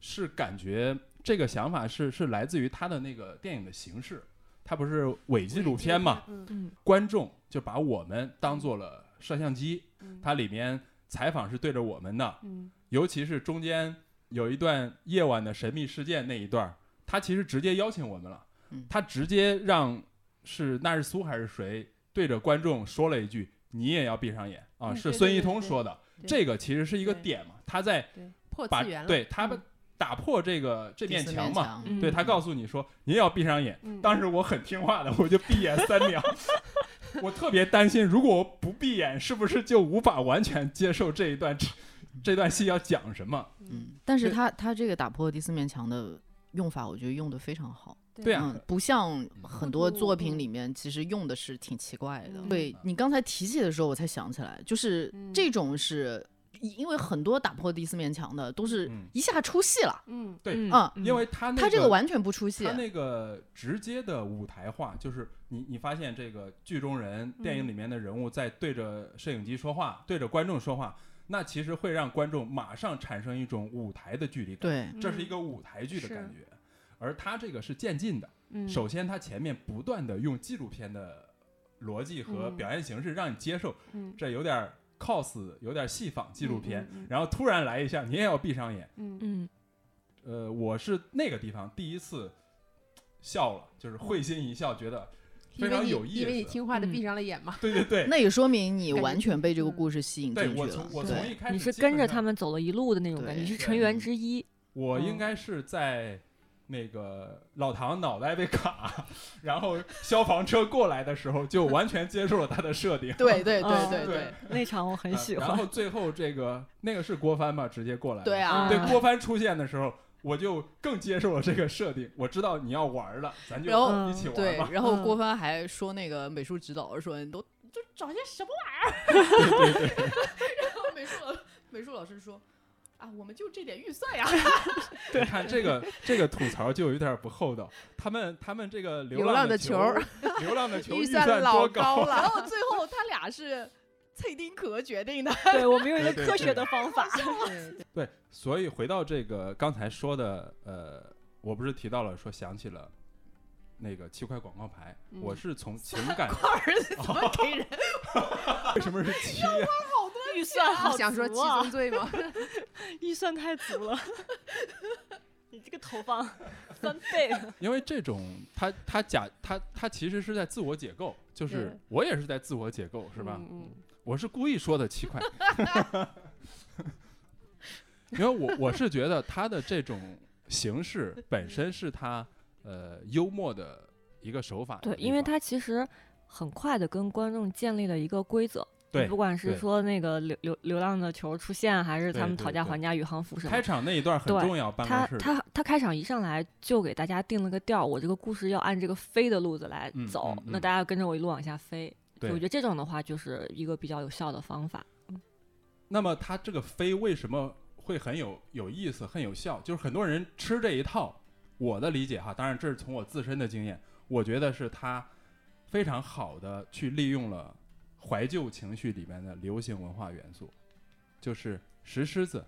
是感觉这个想法是是来自于他的那个电影的形式，他不是伪纪录片嘛？嗯嗯观众就把我们当做了摄像机，嗯它里面采访是对着我们的，嗯尤其是中间有一段夜晚的神秘事件那一段，他其实直接邀请我们了嗯，他直接让是纳日苏还是谁对着观众说了一句：“你也要闭上眼啊！”嗯是孙一通说的，这个其实是一个点嘛，他在破把次元。对他们打破这个这面墙嘛，墙嗯对他告诉你说你也要闭上眼。嗯当时我很听话的，我就闭眼三秒。我特别担心，如果我不闭眼，是不是就无法完全接受这一段这段戏要讲什么？嗯，但是他他这个打破第四面墙的用法，我觉得用的非常好。对啊嗯，不像很多作嗯品里面其实用的是挺奇怪的。嗯对你刚才提起的时候，我才想起来，就是嗯这种是。因为很多打破第四面墙的都是嗯一下出戏了，嗯对嗯因为他那他这个完全不出戏他。那个直接的舞台化，就是你你发现这个剧中人、电影里面的人物在对着摄影机说话，对着观众说话，那其实会让观众马上产生一种舞台的距离感，对，这是一个舞台剧的感觉。而他这个是渐进的，嗯首先他前面不断的用纪录片的逻辑和嗯表现形式让你接受，嗯这有点儿 cos，有点儿戏仿纪录片，嗯嗯嗯然后突然来一下，你也要闭上眼。嗯嗯呃，我是那个地方第一次笑了，就是会心一笑，觉得非常有意思。因为你听话的嗯闭上了眼嘛。对对对，那也说明你完全被这个嗯故事吸引对进去了我从。我从一开始你是跟着他们走了一路的那种感觉，你是成员之一。我应嗯该是在那个老唐脑袋被卡，然后消防车过来的时候，就完全接受了他的设定。对对对嗯对对那场我很呃喜欢。然后最后这个那个是郭帆吧，直接过来。对啊，对嗯郭帆出现的时候，我就更接受了这个设定。我知道你要玩了，咱就然后嗯一起玩对，吧。然后嗯郭帆还说那个美术指导说你都就找些什么对对对，然后美术老美术老师说啊，我们就这点预算呀。你看这个这个吐槽就有点不厚道。他们他们这个流浪的球流浪的球预算算老高了然。后最后他俩是蔡丁壳决定的。对我们用一个科学的方法。对对对，所以回到这个刚才说的，呃，我不是提到了说想起了那个七块广告牌，嗯我是从情感块儿怎么给人？为什么是七呀、预算好你想说七足啊宗罪吗？预算太足了。你这个投放 翻倍，因为这种他他假他他其实是在自我解构，就是我也是在自我解构，是吧？嗯嗯我是故意说的七块，因为我我是觉得他的这种形式本身是他呃幽默的一个手法对，因为他其实很快的跟观众建立了一个规则。对不管是说那个流流流浪的球出现，还是他们讨价还价、宇航服什么开，场那一段很对重要，办他他他开场一上来就给大家定了个调儿，我这个故事要按这个飞的路子来嗯走，嗯嗯那大家跟着我一路往下飞。对我觉得这种的话就是一个比较有效的方法。那么他这个飞为什么会很有有意思、很有效？就是很多人吃这一套，我的理解哈，当然这是从我自身的经验，我觉得是他非常好的去利用了怀旧情绪里面的流行文化元素，就是石狮子、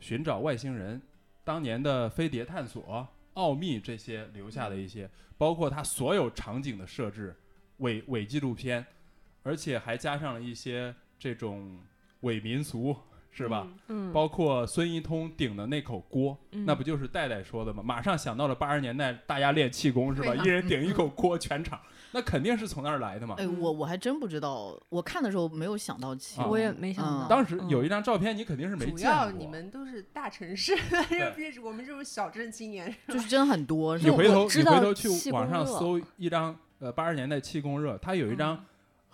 寻找外星人、当年的飞碟探索、奥秘这些留下的一些，包括它所有场景的设置，伪伪纪录片，而且还加上了一些这种伪民俗，是吧？嗯？嗯，包括孙一通顶的那口锅，嗯那不就是戴戴说的吗？马上想到了八十年代大家练气功是吧？一人顶一口锅，全场，那肯定是从那儿来的嘛。哎，我我还真不知道，我看的时候没有想到气我也没想嗯到。当时有嗯一张照片，你肯定是没主见过。要你们都是大城市，别我们这种小镇青年，就是真很多。你回头你回头去网上搜一张呃八十年代气功热，它有一张嗯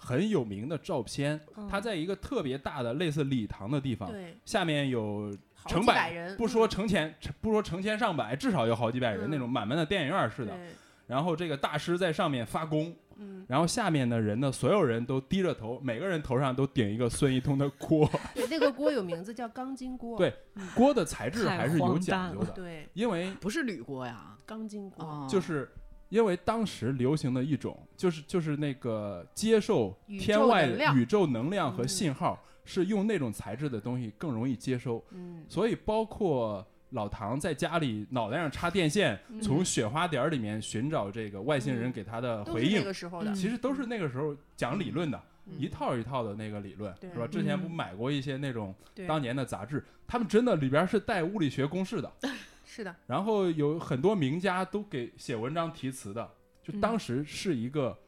很有名的照片，它嗯在一个特别大的类似礼堂的地方，下面有成百百人，不说成千不说成千上百，至少有好几百人嗯。那种满满的电影院似的。然后这个大师在上面发功，嗯，然后下面的人呢，所有人都低着头，每个人头上都顶一个孙一通的锅，对，那个锅有名字叫钢筋锅，对锅的材质还是有讲究的，对，因为不是铝锅呀？钢筋锅，啊，就是因为当时流行的一种，就是就是那个接受天外宇宙能量和嗯信号，是用那种材质的东西更容易接收，嗯，所以包括。老唐在家里脑袋上插电线，嗯。从雪花点儿里面寻找这个外星人嗯给他的回应都是那，个时候的，嗯其实都是那个时候讲理论的，嗯。一套一套的那个理论，是吧？之前不嗯。买过一些那种，当年的杂志，他们真的里边是带物理学公式的，是的，然后有很多名家都给写文章题词的，就嗯。当时是一个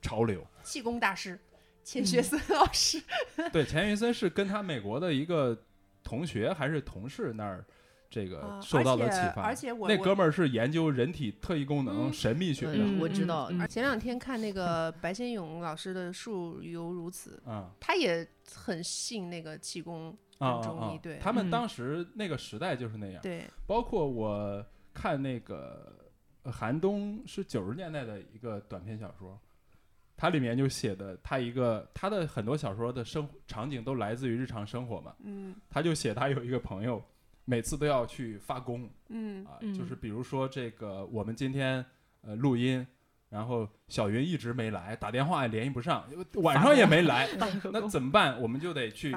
潮流。气功大师嗯。钱学森老师，对，钱学森是跟他美国的一个同学还是同事那儿这个啊受到了启发。而且我我那哥们儿是研究人体特异功能、嗯。神秘学的，嗯我知道。嗯前两天看那个白先勇老师的《树犹如此》，啊他也很信那个气功啊啊啊他们当时那个时代就是那样。对，包括我看那个呃韩东是九十年代的一个短篇小说，它里面就写的他一个他的很多小说的生场景都来自于日常生活嘛，嗯。他就写他有一个朋友，每次都要去发功嗯。啊，嗯就是。比如说这个我们今天呃录音。然后小云一直没来，打电话也联系不上，晚上也没来，那怎么办？我们就得去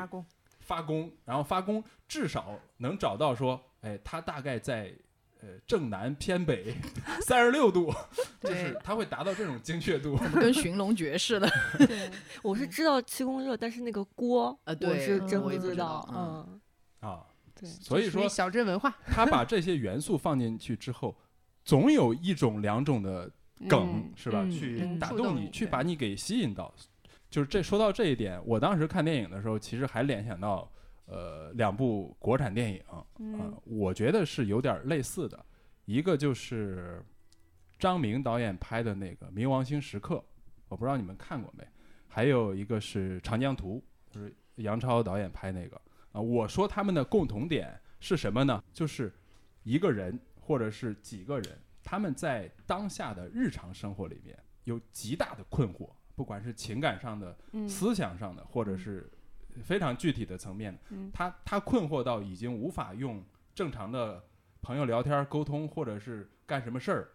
发功，然后发功至少能找到说，哎，他大概在呃正南偏北 三十六度，就是对他会达到这种精确度。跟寻龙诀似的。对，我是知道气功热，但是那个锅，我呃对是真不知道。嗯，啊，对，所以说小镇文化他把这些元素放进去之后，总有一种两种的梗、嗯是吧？嗯去嗯打动你，去把你给吸引到。就是这说到这一点，我当时看电影的时候，其实还联想到呃两部国产电影，啊、嗯我觉得是有点类似的，一个就是张明导演拍的那个《冥王星时刻》，我不知道你们看过没？还有一个是《长江图》，就是杨超导演拍那个啊。我说他们的共同点是什么呢？就是一个人或者是几个人，他们在当下的日常生活里面有极大的困惑，不管是情感上的、嗯思想上的，或者是非常具体的层面，嗯他他困惑到已经无法用正常的朋友聊天沟通，或者是干什么事儿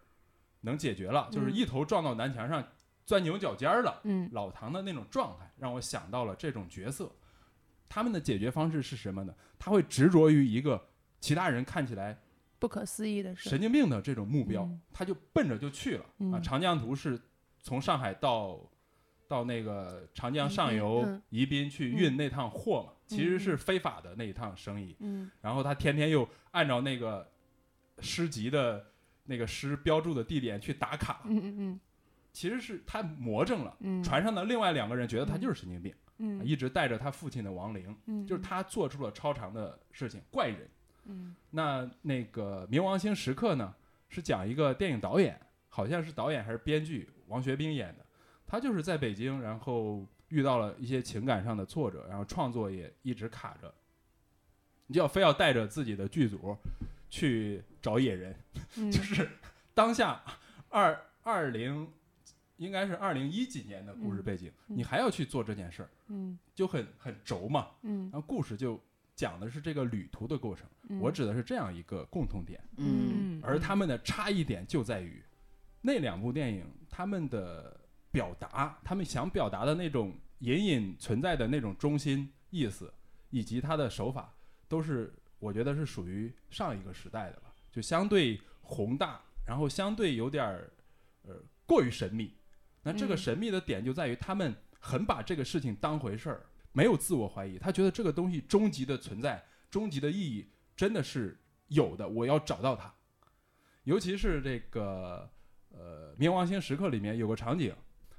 能解决了，就是嗯一头撞到南墙上，钻牛角尖儿了。嗯老唐的那种状态，让我想到了这种角色。他们的解决方式是什么呢？他会执着于一个其他人看起来不可思议的事，神经病的这种目标，嗯他就奔着就去了、啊。嗯长江图是从上海到到那个长江上游嗯宜宾去运那趟货嘛，其实是非法的那一趟生意。嗯然后他天天又按照那个诗集的那个诗标注的地点去打卡，嗯嗯其实是他魔怔了。嗯，船上的另外两个人觉得他就是神经病，嗯一直带着他父亲的亡灵，嗯就是他做出了超常的事情，怪人。嗯那那个《冥王星时刻》呢，是讲一个电影导演，好像是导演还是编剧，王学兵演的。他就是在北京，然后遇到了一些情感上的挫折，然后创作也一直卡着。你就要非要带着自己的剧组去找野人，嗯 就是当下二二零应该是二零一几年的故事嗯背景，嗯你还要去做这件事儿，嗯就很很轴嘛。嗯然后故事就讲的是这个旅途的过程。嗯我指的是这样一个共同点，嗯，而他们的差异点就在于那两部电影他们的表达，他们想表达的那种隐隐存在的那种中心意思，以及他的手法，都是我觉得是属于上一个时代的了，就相对宏大，然后相对有点儿呃过于神秘。那这个嗯神秘的点就在于他们很把这个事情当回事儿，没有自我怀疑，他觉得这个东西终极的存在、终极的意义真的是有的，我要找到它。尤其是这个呃《冥王星时刻》里面有个场景，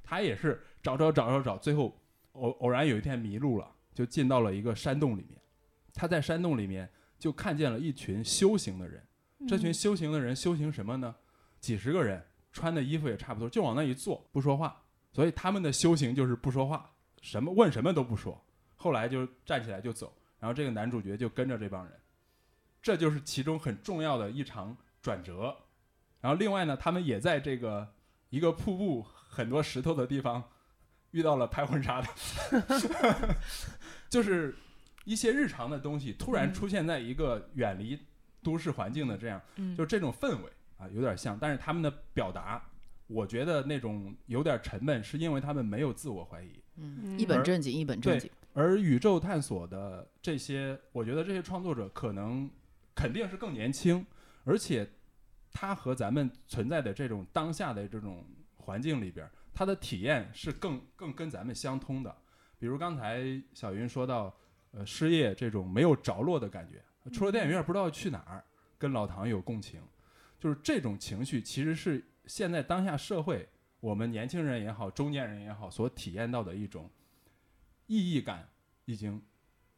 他也是找找找找找，最后偶偶然有一天迷路了，就进到了一个山洞里面。他在山洞里面就看见了一群修行的人，这群修行的人修行什么呢？几十个人，穿的衣服也差不多，就往那一坐，不说话。所以他们的修行就是不说话，什么问什么都不说。后来就站起来就走，然后这个男主角就跟着这帮人，这就是其中很重要的一场转折。然后另外呢，他们也在这个一个瀑布很多石头的地方遇到了拍婚纱的，就是一些日常的东西突然出现在一个远离都市环境的这样，嗯就这种氛围啊，有点像。但是他们的表达，我觉得那种有点沉闷，是因为他们没有自我怀疑。嗯，一本正经，一本正经。而宇宙探索的这些，我觉得这些创作者可能肯定是更年轻，而且他和咱们存在的这种当下的这种环境里边，他的体验是更更跟咱们相通的。比如刚才小云说到，呃，失业这种没有着落的感觉，出了电影院不知道去哪儿，跟老唐有共情，就是这种情绪其实是现在当下社会我们年轻人也好，中年人也好所体验到的一种意义感已经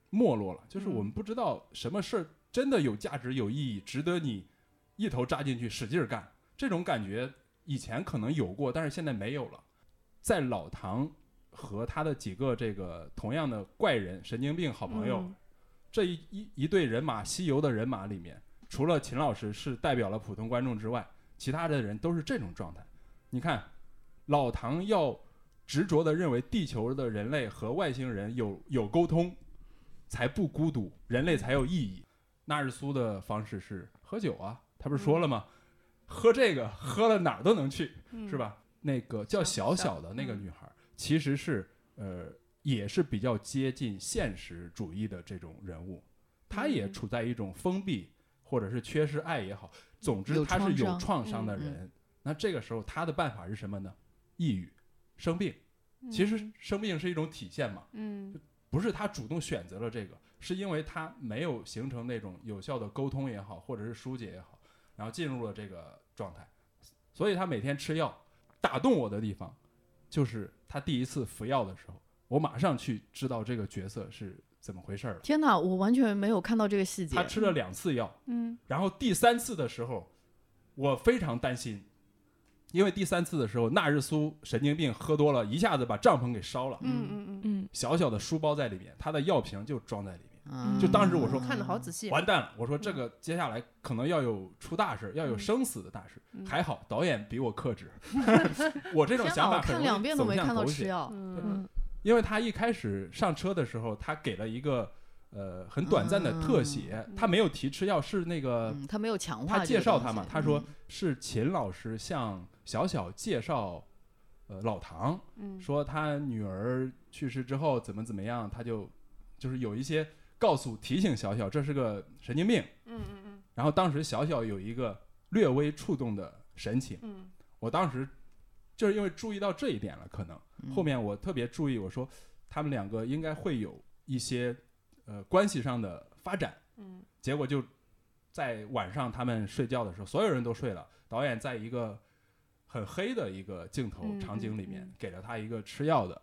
没落了，就是我们不知道什么事儿真的有价值、有意义，值得你一头扎进去使劲干。这种感觉以前可能有过，但是现在没有了。在老唐和他的几个这个同样的怪人、神经病好朋友、嗯这一一一队人马西游的人马里面，除了秦老师是代表了普通观众之外，其他的人都是这种状态。你看，老唐要执着的认为地球的人类和外星人有有沟通，才不孤独，人类才有意义。纳日苏的方式是喝酒啊，他不是说了吗？喝这个喝了哪儿都能去，嗯是？吧？那个叫小小的那个女孩儿，其实是呃，也是比较接近现实主义的这种人物，她也嗯处在一种封闭或者是缺失爱也好，总之她是有创伤的人。那这个时候她的办法是什么呢？抑郁、生病。其实嗯生病是一种体现嘛，嗯不是她主动选择了这个，是因为她没有形成那种有效的沟通也好，或者是疏解也好，然后进入了这个状态，所以他每天吃药。打动我的地方，就是他第一次服药的时候，我马上去知道这个角色是怎么回事儿了。天哪，我完全没有看到这个细节他。吃了两次药，嗯然后第三次的时候，我非常担心，因为第三次的时候，纳日苏神经病喝多了，一下子把帐篷给烧了，嗯嗯嗯嗯，小小的书包在里面，他的药瓶就装在里面。嗯。就当时我说看得好仔细，完蛋了！我说这个接下来可能要有出大事，要有生死的大事。嗯。还好导演比我克制，我这种，想法我看很容易两遍都没走向狗血。看到吃药。嗯。因为他一开始上车的时候，他给了一个呃很短暂的特写，嗯。他没有提吃药，是那个嗯，他没有强化他介绍他嘛，他说嗯。是秦老师向小小介绍，呃老唐，嗯。说他女儿去世之后怎么怎么样，他就就是有一些告诉提醒小小这是个神经病，嗯嗯然后当时小小有一个略微触动的神情，嗯。我当时就是因为注意到这一点了，可能。嗯。后面我特别注意，我说他们两个应该会有一些呃关系上的发展，嗯。结果就在晚上他们睡觉的时候，所有人都睡了，导演在一个很黑的一个镜头嗯场景里面嗯给了他一个吃药的。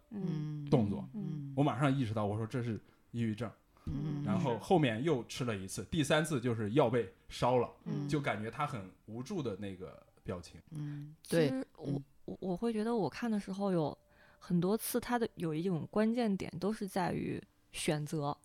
动作。嗯。我马上意识到，我说这是抑郁症，嗯，然后后面又吃了一次，第三次就是药被烧了，嗯就感觉他很无助的那个表情。嗯，对，其实我我我会觉得我看的时候有很多次，他的有一种关键点都是在于选择，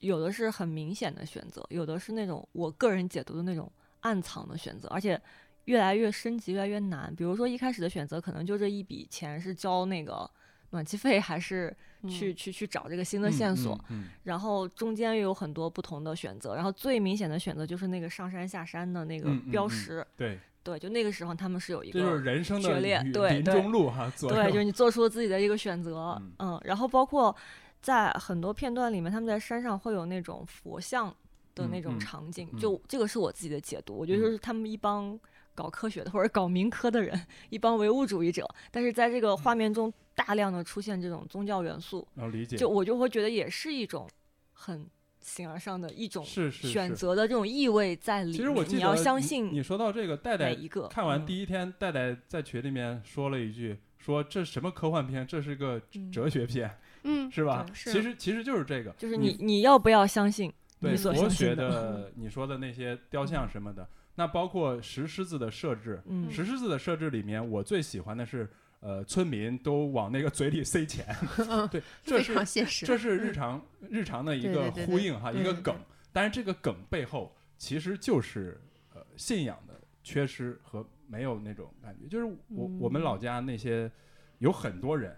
有的是很明显的选择，有的是那种我个人解读的那种暗藏的选择，而且越来越升级，越来越难。比如说一开始的选择可能就这一笔钱是交那个暖气费，还是去、去去找这个新的线索，嗯，然后中间又有很多不同的选择，然后最明显的选择就是那个上山下山的那个嗯嗯嗯标识。对，对，就那个时候他们是有一个就是个人生的决裂对对林中路哈，左对，右就是你做出了自己的一个选择，嗯嗯然后包括在很多片段里面，他们在山上会有那种佛像的那种场景，嗯。就这个是我自己的解读，我觉得嗯。就是他们一帮搞科学的或者搞民科的人，一帮唯物主义者，但是在这个画面中大量的出现这种宗教元素，要理解，就我就会觉得也是一种很形而上的一种选择的这种意味在里面。其实我记得你要相信你说到这个，戴戴一个。看完嗯第一天，戴戴在群里面说了一句，说这什么科幻片，这是个嗯哲学片，嗯，是吧？是其实其实就是这个，就是你你要不要相信？对你所佛学的的你说的那些雕像什么的，那包括石狮子的设置，嗯石狮子的设置里面，我最喜欢的是，呃，村民都往那个嘴里塞钱，嗯 对，这是现实。这是日常日常的一个呼应哈，对对对一个梗。但是这个梗背后其实就是呃信仰的缺失和没有那种感觉。就是我我们嗯老家那些有很多人，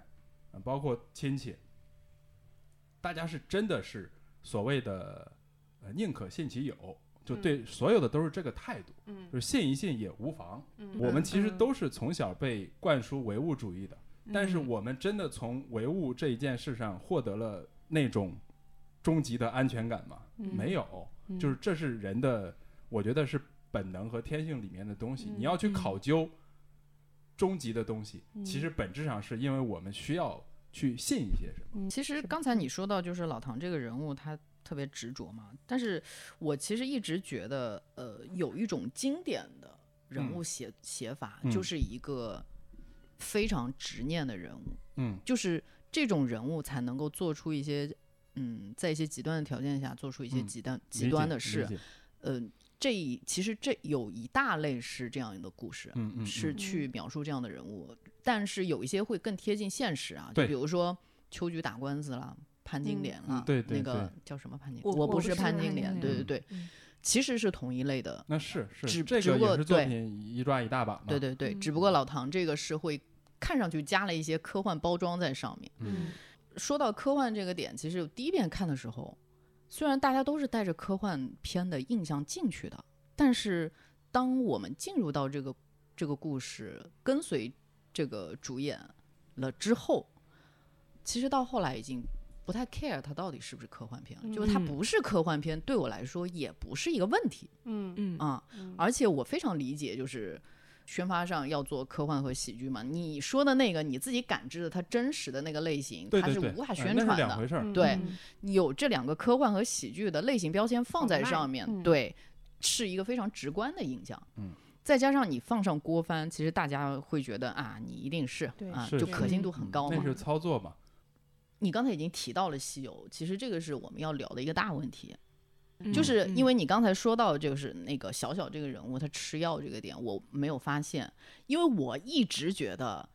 呃包括亲戚，大家是真的是所谓的呃宁可信其有，就嗯对所有的都是这个态度，嗯就是信一信也无妨。嗯我们其实嗯都是从小被灌输唯物主义的。但是嗯我们真的从唯物这一件事上获得了那种终极的安全感吗？嗯没有，嗯就是这是人的，我觉得是本能和天性里面的东西。嗯你要去嗯考究终极的东西，嗯其实本质上是因为我们需要去信一些什么。其实刚才你说到，就是老唐这个人物，他特别执着嘛。但是我其实一直觉得，呃，有一种经典的人嗯。物写、写法，嗯。就是一个非常执念的人物，嗯。就是这种人物才能够做出一些，嗯，在一些极端的条件下做出一些嗯极端、理极端的事。嗯呃，这一其实这有一大类是这样的故事，嗯嗯，是嗯。去描述这样的人物，但是有一些会更贴近现实啊，就比如说秋菊打官司了，潘金嗯莲嗯了，对对那个对叫什么潘金我莲？我不是潘金莲，对对对，嗯其实是同一类的，那是是只这个只不过对也是作品一抓一大把嘛。对对对，只不嗯过老唐这个是会看上去加了一些科幻包装在上面。嗯说到科幻这个点，其实我第一遍看的时候，虽然大家都是带着科幻片的印象进去的，但是当我们进入到这个这个故事，跟随这个主演了之后，其实到后来已经不太 care 它到底是不是科幻片了，就是它嗯不是科幻片，对我来说也不是一个问题嗯嗯啊、嗯而且我非常理解，就是宣发上要做科幻和喜剧嘛。你说的那个你自己感知的它真实的那个类型，它对对对，是无法宣传的。两回事儿。嗯对嗯有这两个科幻和喜剧的类型标签放在上面，嗯对，是一个非常直观的印象。嗯。再加上你放上郭帆，其实大家会觉得啊，你一定是啊，就可信度很嗯高嘛。那是操作嘛。你刚才已经提到了西游，其实这个是我们要聊的一个大问题。嗯就是因嗯为你刚才说到，就是那个小小这个人物他吃药这个点，我没有发现，因为我一直觉得，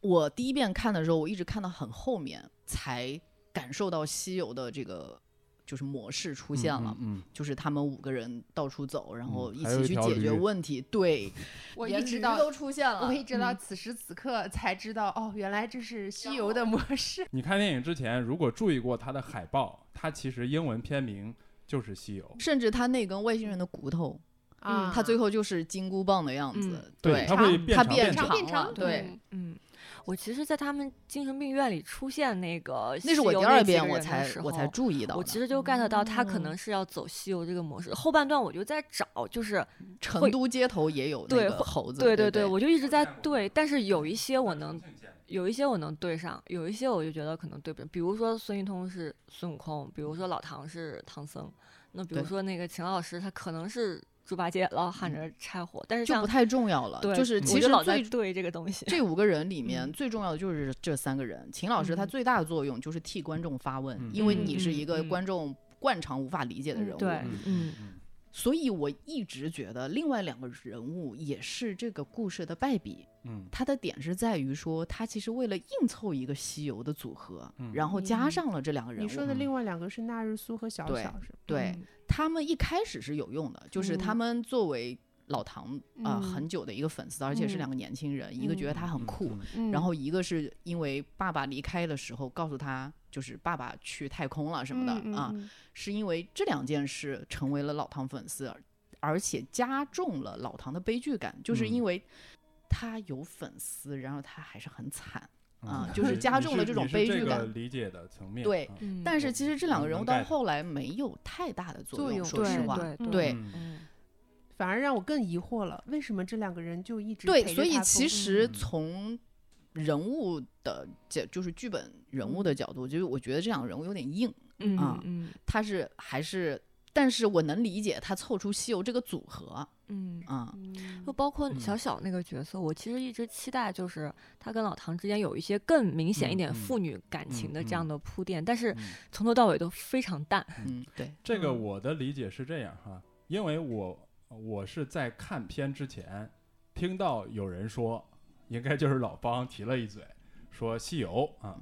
我第一遍看的时候，我一直看到很后面才感受到西游的这个就是模式出现了，嗯，就是他们五个人到处走，然后嗯一起去解决问题。对，我一直到都出现了，我一直到嗯此时此刻才知道，哦，原来这是西游的模式。你看电影之前，如果注意过它的海报，它其实英文片名就是《西游》。甚至它那根外星人的骨头，啊，他最后就是金箍棒的样子，嗯对，它会变长长变长变长了，对。嗯嗯，我其实，在他们精神病院里出现那个那是我西游第二遍我才我才时候注意到，我其实就 get 到他可哦能是要走西游这个模式。后半段我就在找，就是成都街头也有那个猴子，对对，对我就一直在对，但是有一些我能，有一些我能对上，有一些我就觉得可能对不上。比如说孙一通是孙悟空，比如说老唐是唐僧，那比如说那个秦老师他可能是猪八戒，老喊着拆火，但是就不太重要了。对，就是其实老在最对这个东西。这五个人里面嗯最重要的就是这三个人。秦老师他嗯最大的作用就是替观众发问，嗯因为嗯你是一个观众惯常无法理解的人物。对嗯所以我一直觉得另外两个人物也是这个故事的败笔。嗯他的点是在于说，他其实为了硬凑一个西游的组合，嗯然后加嗯上了这两个人物。你说的另外两个是纳日苏和小小是吧？对嗯他们一开始是有用的，就是他嗯们作为老唐啊、嗯。很久的一个粉丝，而且是嗯。两个年轻人，一个觉得他很酷，然后一个是因为爸爸离开的时候告诉他，就是爸爸去太空了什么的、啊，是因为这两件事成为了老唐粉丝，而而且加重了老唐的悲剧感，就是嗯。因为他有粉丝，然后他还是很惨。啊嗯就是加重了这种悲剧感理解的层面。对但是其实这两个人物到后来没有太大的作用，作用说实话，对对对嗯。嗯反而让我更疑惑了，为什么这两个人就一直对，所以其实嗯。从人物的角，就是剧本人物的角度，就是我觉得这两个人物有点硬，嗯啊嗯。他是还是，但是我能理解他凑出西游这个组合嗯。啊，就包括嗯。小小那个角色，我其实一直期待，就是他跟老唐之间有一些更明显一点父女感情的嗯这样的铺垫，但是嗯。从头到尾都非常淡。嗯，对，这个嗯。我的理解是这样哈，因为我我是在看片之前听到有人说，应该就是老方提了一嘴，说西游啊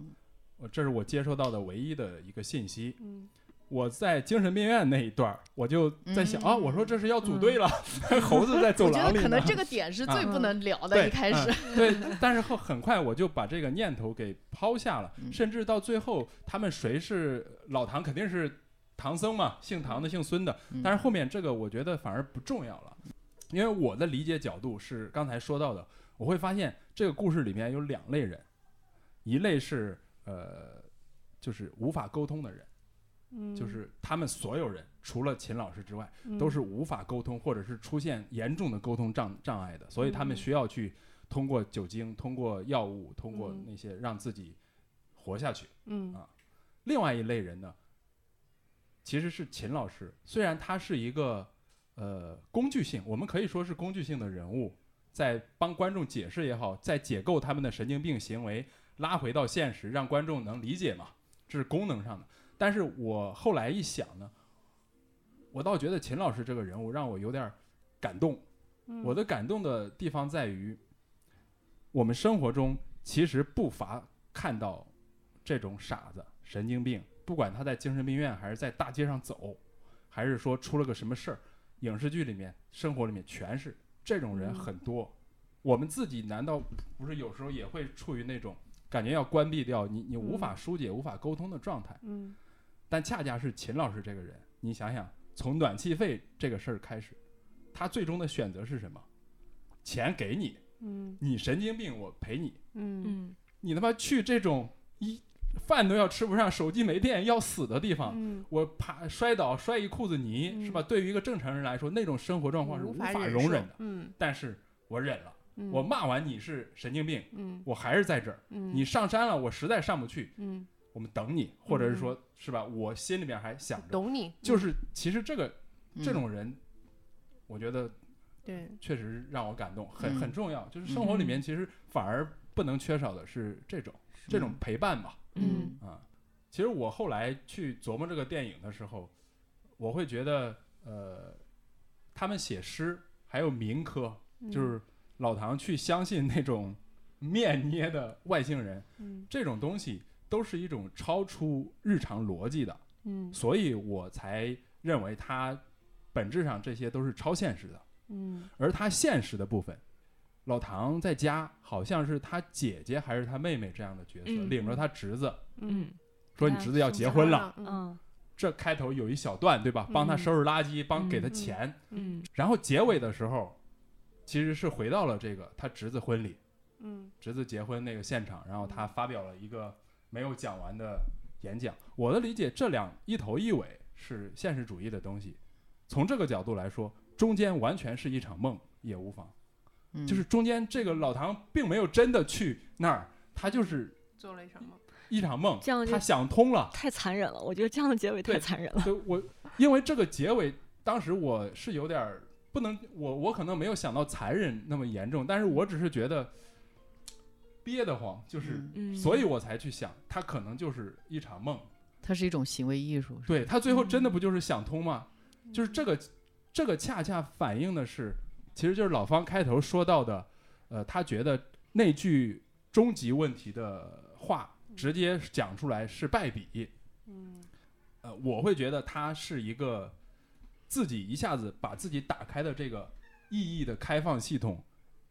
这是我接收到的唯一的一个信息。嗯我在精神病院那一段，我就在想、嗯啊，我说这是要组队了，猴子在走我觉廊里呢得可能这个点是最不嗯能聊的，对一开始，嗯对，但是后很快我就把这个念头给抛下了，嗯甚至到最后，他们谁是老唐，肯定是唐僧嘛，姓唐的，姓孙的。嗯。但是后面这个我觉得反而不重要了，因为我的理解角度是刚才说到的，我会发现这个故事里面有两类人，一类是呃，就是无法沟通的人，嗯，就是他们所有人除了秦老师之外，嗯。都是无法沟通，或者是出现严重的沟通障障碍的，所以他们嗯需要去通过酒精、通过药物、通过嗯。那些让自己活下去。嗯。啊。另外一类人呢，其实是秦老师，虽然他是一个呃工具性，我们可以说是工具性的人物，在帮观众解释也好，在解构他们的神经病行为，拉回到现实，让观众能理解嘛，这是功能上的。但是我后来一想呢，我倒觉得秦老师这个人物让我有点感动。嗯我的感动的地方在于，我们生活中其实不乏看到这种傻子、神经病，不管他在精神病院，还是在大街上走，还是说出了个什么事儿，影视剧里面、生活里面全是这种人嗯很多。我们自己难道不是有时候也会处于那种感觉要关闭掉你你无法嗯疏解、无法沟通的状态？嗯但恰恰是秦老师这个人，你想想，从暖气费这个事儿开始，他最终的选择是什么？钱给你，嗯你神经病，我赔你。嗯嗯你他妈去这种一饭都要吃不上、手机没电要死的地方，嗯。我爬摔倒摔一裤子泥，嗯。是吧？对于一个正常人来说，那种生活状况是无无法容忍的。嗯。但是我忍了，嗯。我骂完你是神经病，嗯。我还是在这儿。嗯。你上山了，我实在上不去，嗯。我们等你，或者是说，是吧？我心里面还想着，懂你。就是其实这个这嗯种人，我觉得对。确实让我感动，很嗯。很重要。就是生活里面嗯。其实反而不能缺少的是这种这种陪伴吧。嗯。啊，其实我后来去琢磨这个电影的时候，我会觉得，呃，他们写诗还有民科，就是老唐去相信那种面捏的外星人，嗯。这种东西都是一种超出日常逻辑的，嗯。所以我才认为它本质上这些都是超现实的。嗯。而他现实的部分，老唐在家好像是他姐姐还是他妹妹这样的角色，嗯领着他侄子嗯。说你侄子要结婚了。嗯嗯。这开头有一小段对吧？帮他嗯。收拾垃圾，帮给他嗯。钱，嗯。然后结尾的时候，其实是回到了这个他侄子婚礼，嗯。侄子结婚那个现场，然后他发表了一个没有讲完的演讲。我的理解，这两一头一尾是现实主义的东西，从这个角度来说，中间完全是一场梦也无妨。嗯就是中间这个老唐并没有真的去那儿，他就是做了一场梦一场梦，这样他想通了。太残忍了，我觉得这样的结尾太残忍了。对我，因为这个结尾，当时我是有点儿不能，我我可能没有想到残忍那么严重，但是我只是觉得憋得慌，就是，嗯，所以我才去想，他可能就是一场梦。它是一种行为艺术，对他最后真的嗯不就是想通吗？就是这个，这个恰恰反映的是，其实就是老方开头说到的，呃，他觉得那句终极问题的话直接讲出来是败笔。嗯呃，我会觉得他是一个自己一下子把自己打开的这个意义的开放系统，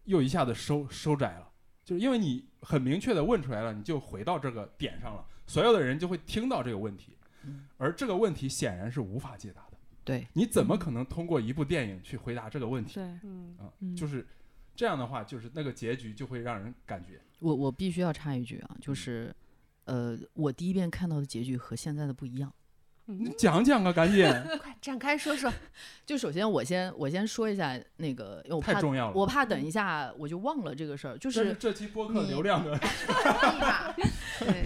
又一下子收收窄了，就是因为你很明确的问出来了，你就回到这个点上了，所有的人就会听到这个问题，嗯而这个问题显然是无法解答的。对，你怎么可能通过一部电影去回答这个问题？对，嗯。啊？嗯。就是这样的话，就是那个结局就会让人感觉，我我必须要插一句啊，就是，呃，我第一遍看到的结局和现在的不一样。你嗯，讲讲啊，赶紧，快展开说说。就首先我先我先说一下那个，因为我怕太重要了。我怕等一下我就忘了这个事儿，就是是这期播客流量的，对，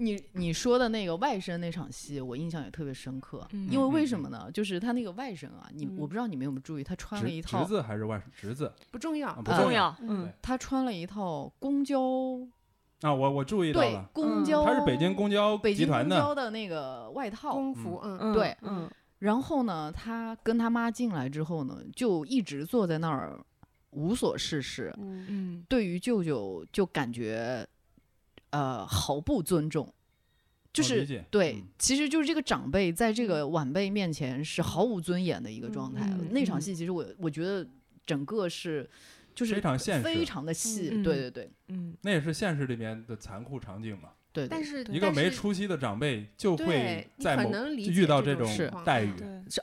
你你说的那个外甥那场戏，我印象也特别深刻，嗯。因为为什么呢？就是他那个外甥啊，你我嗯不知道你们有没有注意，他穿了一套侄子还是外甥？侄子不重要啊，不重重要，嗯嗯，他穿了一套公交啊，我我注意到对了，公交，他是北京公交北京集团的，公交的那个外套，工服，嗯嗯对嗯然后呢，他跟他妈进来之后呢，就一直坐在那儿无所事事，嗯嗯对于舅舅就感觉呃毫不尊重，就是对，嗯。其实就是这个长辈在这个晚辈面前是毫无尊严的一个嗯状态。嗯那场嗯。戏其实我我觉得整个是就是非常现实非常的细，嗯。对对对。嗯。那也是现实里面的残酷场景嘛。对对。但是一个没出息的长辈就会在某能理解这遇到这种待遇，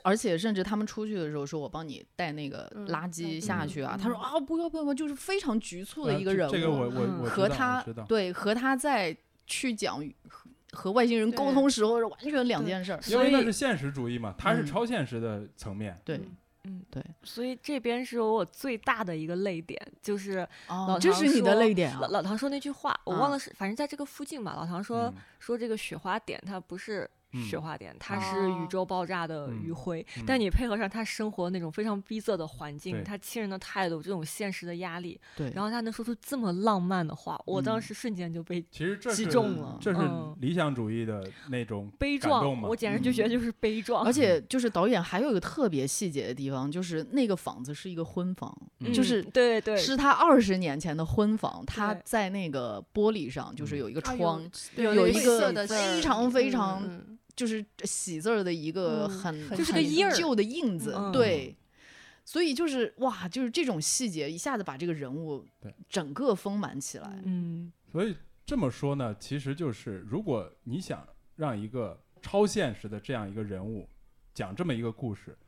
而且甚至他们出去的时候说：“我帮你带那个嗯垃圾嗯下去啊。嗯他说：“啊，不要不要不要，就是非常局促的呃一个人物。这这个我我和他我，对和他在去讲和和外星人沟通时候是完全两件事儿。因为那是现实主义嘛，他是嗯超现实的层面。对嗯嗯对，所以这边是我最大的一个泪点，就是哦老，唐这是你的说泪点啊老！老唐说那句话，我啊忘了是，反正在这个附近吧。老唐说、嗯说这个雪花点它不是雪嗯花点，它是宇哦。宙爆炸的嗯余晖。嗯。但你配合上他生活那种非常逼仄的环境，对他亲人的态度，这种现实的压力，对，然后他能说出这么浪漫的话，我当嗯时瞬间就被其实这击是中了这是嗯。理想主义的那种悲壮，我简直就觉得就是悲壮。而且就是导演还有一个特别细节的地方，就是那个房子是一个婚房，嗯就是嗯对对。是他二十年前的婚房，他在那个玻璃上就是嗯。有一个啊窗，对有有一个非常非嗯常嗯就是喜字儿的一个嗯很、很就是个很印儿旧的印子，嗯对。所以就是哇，就是这种细节一下子把这个人物对整个丰满起来。嗯所以这么说呢，其实就是如果你想让一个超现实的这样一个人物讲这么一个故事，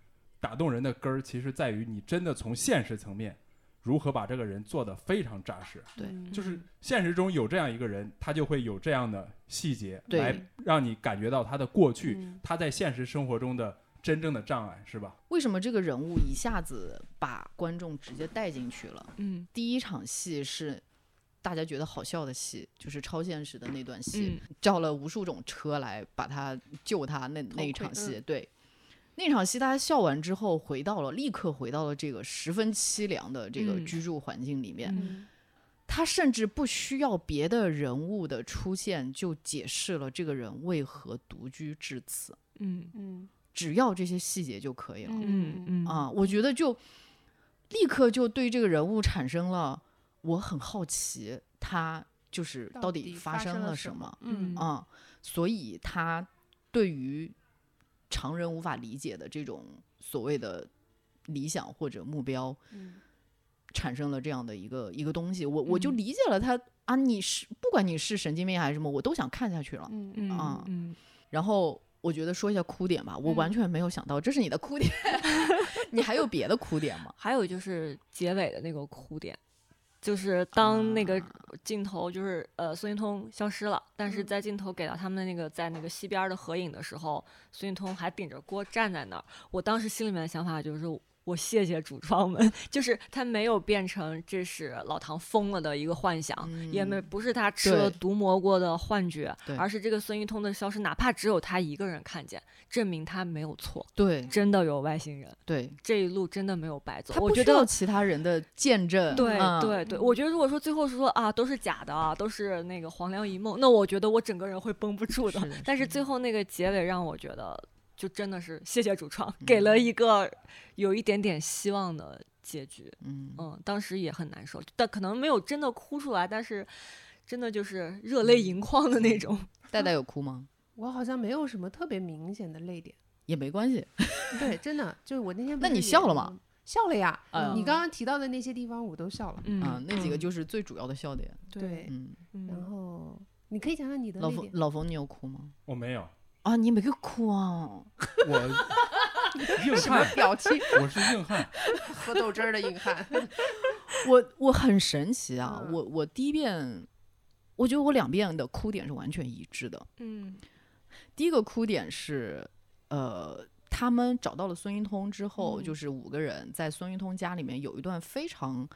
打动人的根儿，其实在于你真的从现实层面如何把这个人做得非常扎实。对嗯就是现实中有这样一个人，他就会有这样的细节来让你感觉到他的过去，嗯他在现实生活中的真正的障碍，是吧？为什么这个人物一下子把观众直接带进去了？嗯第一场戏是大家觉得好笑的戏，就是超现实的那段戏，嗯叫了无数种车来把他救他那那一场戏，嗯对。那场戏大家笑完之后，回到了立刻回到了这个十分凄凉的这个嗯居住环境里面。嗯他甚至不需要别的人物的出现，就解释了这个人为何独居至此，嗯嗯只要这些细节就可以了。嗯嗯啊，我觉得就立刻就对这个人物产生了，我很好奇他就是到底发生了了什么么？嗯啊，所以他对于常人无法理解的这种所谓的理想或者目标，嗯。产生了这样的一个一个东西，我我就嗯。理解了他啊，你是不管你是神经病还是什么，我都想看下去了。嗯嗯啊嗯。然后我觉得说一下哭点吧，我完嗯。全没有想到这是你的哭点，你还有别的哭点吗？还有就是结尾的那个哭点，就是当那个啊镜头就是呃孙运通消失了，但是嗯在镜头给到他们那个在那个西边儿的合影的时候，孙运通还顶着锅站在那儿。我当时心里面的想法就是。我谢谢主创们，就是他没有变成这是老唐疯了的一个幻想，也没嗯不是他吃了毒蘑菇的幻觉，而是这个孙一通的消失，哪怕只有他一个人看见，证明他没有错，对真的有外星人，对，这一路真的没有白走。他我觉得其他人的见证。对嗯对对，我觉得如果说最后是说啊都是假的啊，都是那个黄粱一梦，那我觉得我整个人会绷不住的。是的但是最后那个结尾让我觉得，就真的是谢谢主创，嗯给了一个有一点点希望的结局。嗯，嗯，当时也很难受，但可能没有真的哭出来，但是真的就是热泪盈眶的那种。戴戴有哭吗？我好像没有什么特别明显的泪点。也没关系。对，真的就是我那天不那你笑了吗？笑了呀，嗯你刚刚提到的那些地方我都笑了。嗯啊，那几个就是最主要的笑点。对，嗯，然嗯，后你可以讲讲你的老冯。老冯，你有哭吗？我没有，啊，你没有哭啊？我 硬什么汉，表情？我是硬汉。喝豆汁儿的硬汉。我我很神奇啊！嗯我我第一遍，我觉得我两遍的哭点是完全一致的。嗯第一个哭点是，呃，他们找到了孙一通之后，嗯就是五个人在孙一通家里面有一段非常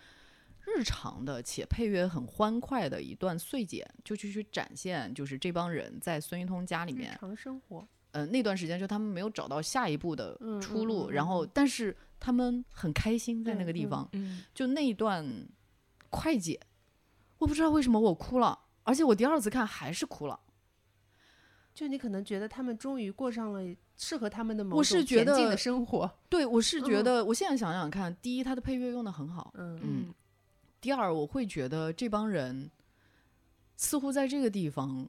日常的且配乐很欢快的一段碎剪，就去去展现，就是这帮人在孙一通家里日面，常生活，呃，那段时间就他们没有找到下一步的嗯出路，嗯嗯然后嗯。但是他们很开心在那个地方，嗯。就那一段快剪，我不知道为什么我哭了，而且我第二次看还是哭了。就你可能觉得他们终于过上了适合他们的某我种是觉恬静的生活，对，我是觉。嗯得，我现在想想看，第一，他的配乐用的很好，嗯。嗯第二，我会觉得这帮人似乎在这个地方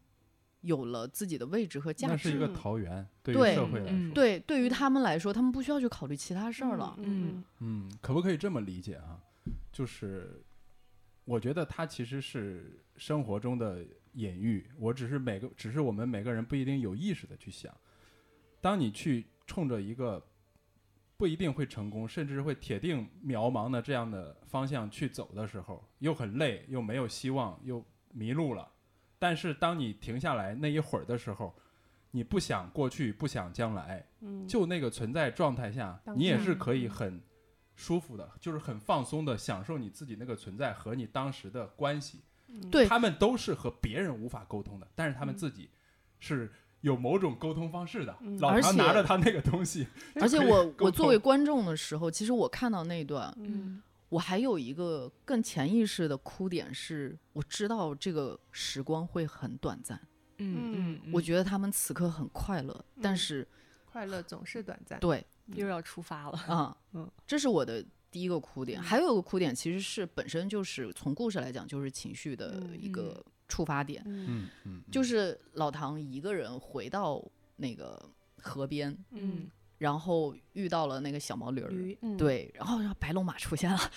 有了自己的位置和价值。那是一个嗯桃源，对于社会来嗯说，对，对于他们来说，他们不需要去考虑其他事儿了。嗯嗯，可不可以这么理解啊？就是我觉得它其实是生活中的隐喻，我只是每个，只是我们每个人不一定有意识的去想。当你去冲着一个不一定会成功，甚至会铁定渺茫的这样的方向去走的时候，又很累，又没有希望，又迷路了。但是当你停下来那一会儿的时候，你不想过去，不想将来，嗯，就那个存在状态下，你也是可以嗯很舒服的，就是很放松的享受你自己那个存在和你当时的关系。嗯。对。他们都是和别人无法沟通的，但是他们嗯。自己是有某种沟通方式的。嗯老唐而且拿着他那个东西，而且我我作为观众的时候，其实我看到那段，嗯。我还有一个更潜意识的哭点是，我知道这个时光会很短暂，嗯嗯，我觉得他们此刻很快乐，但嗯是快乐总是短暂，对，又要出发了。啊，嗯。这是我的第一个哭点。嗯。还有一个哭点，其实是本身就是从故事来讲，就是情绪的嗯一个触发点，嗯。嗯嗯，就是老唐一个人回到那个河边，嗯，然后遇到了那个小毛驴儿，嗯，对，然后然后白龙马出现了，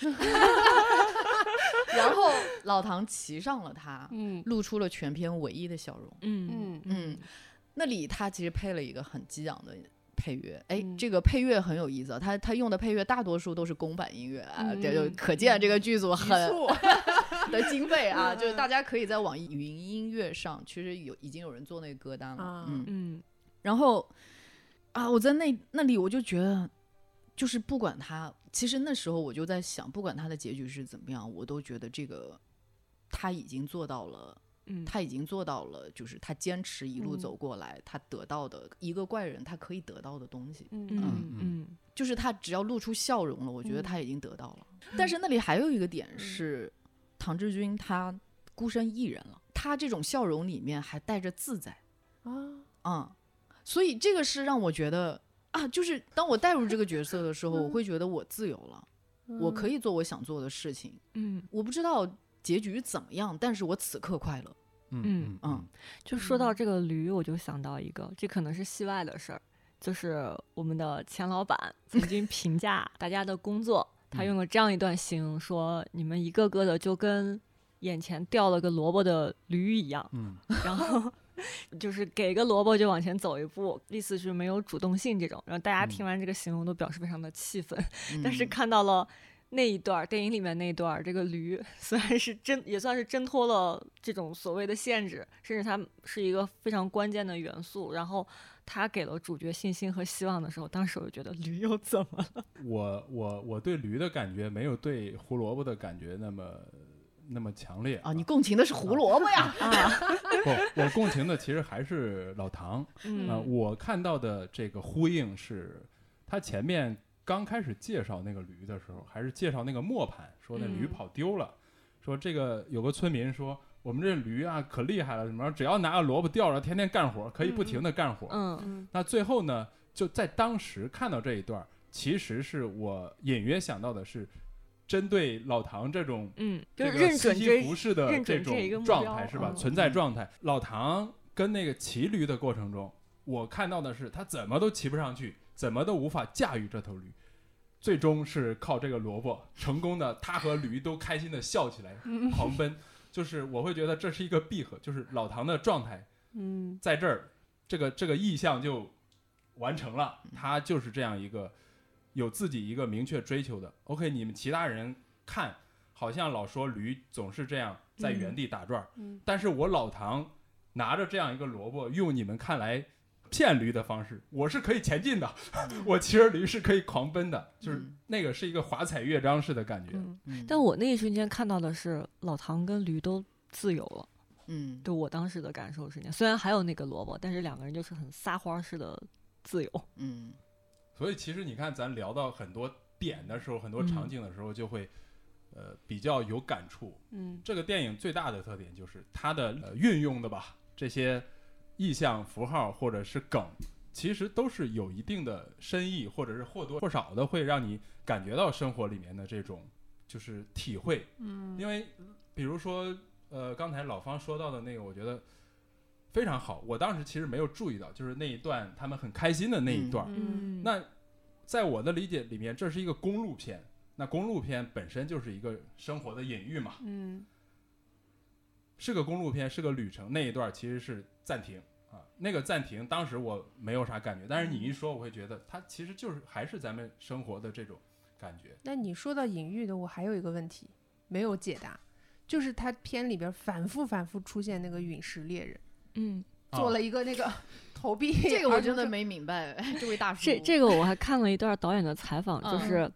然后老唐骑上了它，嗯。露出了全片唯一的笑容。嗯嗯。嗯，那里他其实配了一个很激昂的配乐，哎，嗯。这个配乐很有意思啊，他他用的配乐大多数都是公版音乐啊，这就嗯可见这个剧组很促 的经费啊，嗯就是大家可以在网易云音乐上，其实有已经有人做那个歌单了，啊嗯，嗯。然后啊，我在那那里我就觉得，就是不管他，其实那时候我就在想，不管他的结局是怎么样，我都觉得这个他已经做到了。嗯，他已经做到了，就是他坚持一路嗯。走过来，他得到的一个怪人他可以得到的东西，嗯嗯嗯。嗯就是他只要露出笑容了，我觉得嗯。他已经得到了。但是那里还有一个点是，唐志军他孤身一人了，他这种笑容里面还带着自在，啊，嗯，所以这个是让我觉得啊，就是当我带入这个角色的时候，我嗯会觉得我自由了，我可以，做我想做的事情。嗯，我不知道结局怎么样，但是我此刻快乐。嗯嗯嗯就说到嗯这个驴，我就想到一个，这可能是戏外的事儿，就是我们的钱老板曾经 评价大家的工作，他嗯用了这样一段形容说：“你们一个个的就跟眼前掉了个萝卜的驴一样，嗯然后 就是给个萝卜就往前走一步，意思是没有主动性这种。”然后大家嗯听完这个形容都表示非常的气愤，但是嗯看到了那一段电影里面那一段，这个驴虽然是挣，也算是挣脱了这种所谓的限制，甚至它是一个非常关键的元素。然后他给了主角信心和希望的时候，当时我就觉得驴又怎么了？我我我对驴的感觉没有对胡萝卜的感觉那么那么强烈啊，你共情的是胡萝卜呀？啊，不，我共情的其实还是老唐。嗯呃，我看到的这个呼应是，他前面刚开始介绍那个驴的时候，还是介绍那个磨盘，说那驴嗯跑丢了，说这个有个村民说我们这驴啊可厉害了，什么只要拿个萝卜吊着，天天干活，可以不停的干活。嗯嗯那最后呢，就在当时看到这一段，其实是我隐约想到的是，针对老唐这种嗯，就这个是认准西西这弗式的这种状态是吧？嗯存在状态，老唐跟那个骑驴的过程中，我看到的是他怎么都骑不上去，怎么都无法驾驭这头驴，最终是靠这个萝卜成功的，他和驴都开心的笑起来，嗯 狂奔。就是我会觉得这是一个闭合，就是老唐的状态嗯。在这儿，这个这个意向就完成了，他就是这样一个有自己一个明确追求的。OK，你们其他人看好像老说驴总是这样在原地打转儿，嗯。但是我老唐拿着这样一个萝卜，用你们看来骗驴的方式，我是可以前进的，我骑着驴是可以狂奔的，就是嗯那个是一个华彩乐章式的感觉。嗯，嗯但我那一瞬间看到的是老唐跟驴都自由了，嗯对我当时的感受是那样。虽然还有那个萝卜，但是两个人就是很撒欢儿似的自由。嗯 所以其实你看，咱聊到很多点的时候，很多嗯场景的时候，就会呃比较有感触。嗯这个电影最大的特点就是它的、呃、运用的吧，这些意象符号或者是梗，其实都是有一定的深意，或者是或多或少的会让你感觉到生活里面的这种就是体会。嗯因为比如说呃刚才老方说到的那个，我觉得。非常好，我当时其实没有注意到，就是那一段他们很开心的那一段，嗯那在我的理解里面，这是一个公路片。那公路片本身就是一个生活的隐喻嘛，嗯是个公路片，是个旅程。那一段其实是暂停啊，那个暂停当时我没有啥感觉，但是你一说，我会觉得它其实就是还是咱们生活的这种感觉。那你说到隐喻的，我还有一个问题没有解答，就是它片里边反复反复出现那个陨石猎人，嗯，做了一个那个 投币，这个我真的没明白，这位大叔。这这个我还看了一段导演的采访，就嗯是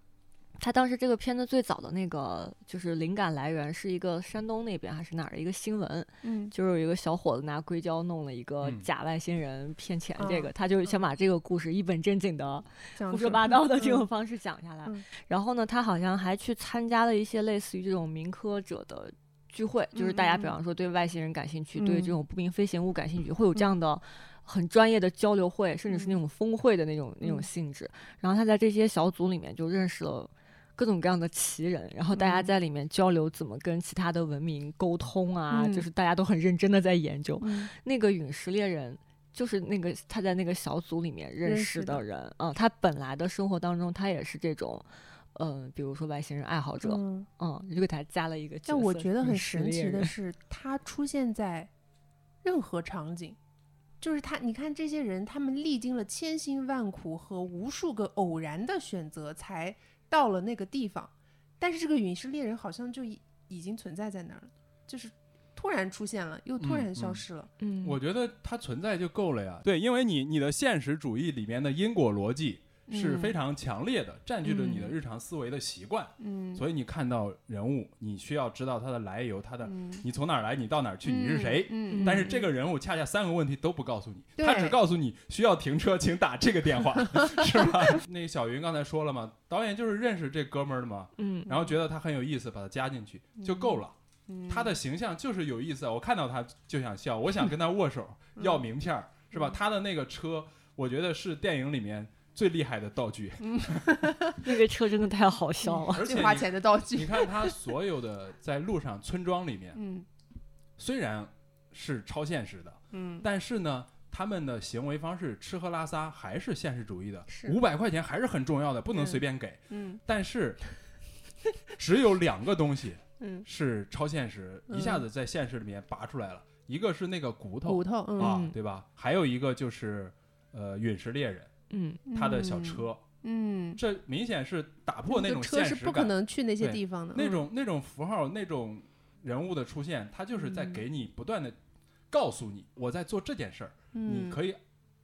他当时这个片子最早的那个就是灵感来源是一个山东那边还是哪儿的一个新闻，嗯就是有一个小伙子拿硅胶弄了一个嗯假外星人骗钱，这个、嗯他就想把这个故事一本正经的胡说八道的这种嗯方式讲下来。嗯然后呢，他好像还去参加了一些类似于这种民科者的聚会，就是大家比方说对外星人感兴趣，嗯对这种不明飞行物感兴趣，会有这样的。很专业的交流会，甚至是那嗯种峰会的那种、那种嗯性质。然后他在这些小组里面就认识了各种各样的奇人，然后大家嗯在里面交流怎么跟其他的文明沟通啊，嗯就是大家都很认真的在研究。嗯那个陨石猎人就是那个他在那个小组里面认认识识的的人啊、他本来的生活当中他也是这种，嗯、比如说外星人爱好者，嗯嗯，就给他加了一个。但我觉得很神奇的是，他出现在任何场景，就是他，你看这些人，他们历经了千辛万苦和无数个偶然的选择，才到了那个地方。但是这个陨石猎人好像就已已经存在在那儿了，就是突然出现了，又突嗯然消嗯失了。嗯，我觉得它存在就够了呀。对，因为你你的现实主义里面的因果逻辑是非嗯常强烈的，占据着你的嗯日常思维的习惯。嗯，所以你看到人物，你需要知道他的来由，他的嗯你从哪儿来，你到哪儿去，你是谁。嗯，但是这个人物恰恰三个问题都不告诉你，他只告诉你需要停车，请打这个电话，是吧？那个小云刚才说了嘛，导演就是认识这哥们儿的嘛，嗯，然后觉得他很有意思，把他加进去就够了。嗯他的形象就是有意思，我看到他就想笑，我想跟他握手要名片儿，是吧？嗯他的那个车，我觉得是电影里面最厉害的道具，那个车真的太好笑了。而且最花你钱的道具。你看他所有的在路上村庄里面，嗯。虽然是超现实的，嗯，但是呢，他们的行为方式、吃喝拉撒还是现实主义的。是。五百块钱还是很重要的，不能嗯随便给。嗯。但是 只有两个东西嗯，是超现实，一下子在现实里面拔出来了，一个是那个骨头。骨头嗯。啊嗯，对吧？还有一个就是呃陨石猎人嗯，他的小车，嗯，这明显是打破那种个车是不可现实感。能去那些对。地方的。那嗯。种那种符号、那种人物的出现，他就是在嗯。给你不断的告诉你，我在做这件事儿，你嗯可以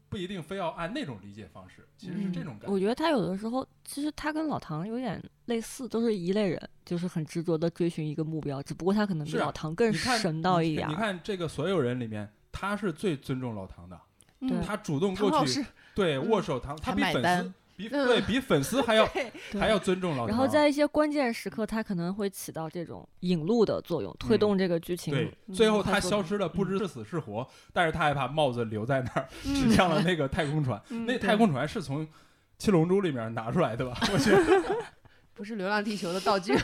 不一定非要按那种理解方式，其实是这种感觉。我觉得他有的时候其实他跟老唐有点类似，都是一类人，就是很执着的追寻一个目标，只不过他可能比老唐更神道一点儿。你看这个所有人里面，他是最尊重老唐的，对嗯他主动过去对嗯握手唐，他比粉丝买单比嗯对比粉丝还要 还要尊重老唐。然后在一些关键时刻，他可能会起到这种引路的作用，推嗯动这个剧情。对，嗯最后他消失了，不知是死是活，但是他还把帽子留在那儿，指向了那个太空船。嗯那太空船是从《七龙珠》里面拿出来的吧？我觉得 不是《流浪地球》的道具。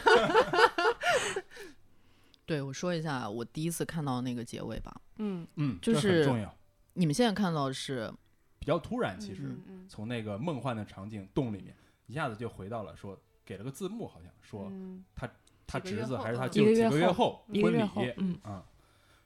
对我说一下我第一次看到那个结尾吧。嗯嗯，这很就是重要，你们现在看到的是，比较突然，其实嗯嗯从那个梦幻的场景洞里面，一下子就回到了说给了个字幕，好像说他他侄子还是他舅几个月月后后婚礼嗯，啊，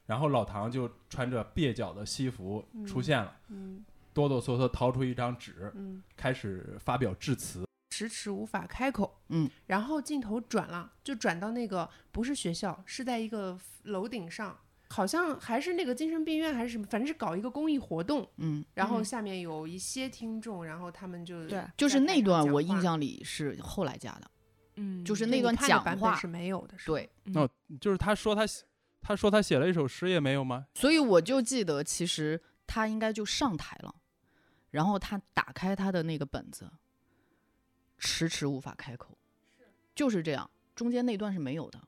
然后老唐就穿着蹩脚的西服出嗯。现了，嗯。哆哆嗦嗦掏出一张纸，嗯，开始发表致辞。迟迟无法开口。嗯，然后镜头转了，就转到那个不是学校，是在一个楼顶上，好像还是那个精神病院还是什么，反正是搞一个公益活动，嗯，然后嗯下面有一些听众，然后他们就对就是那段我印象。里是后来加的，嗯，就是那段讲话是没有的，是吧，对，哦，就是他说他写他说他写了一首诗也没有吗？所以我就记得其实他应该就上台了，然后他打开他的那个本子，迟迟无法开口，就是这样，中间那段是没有的，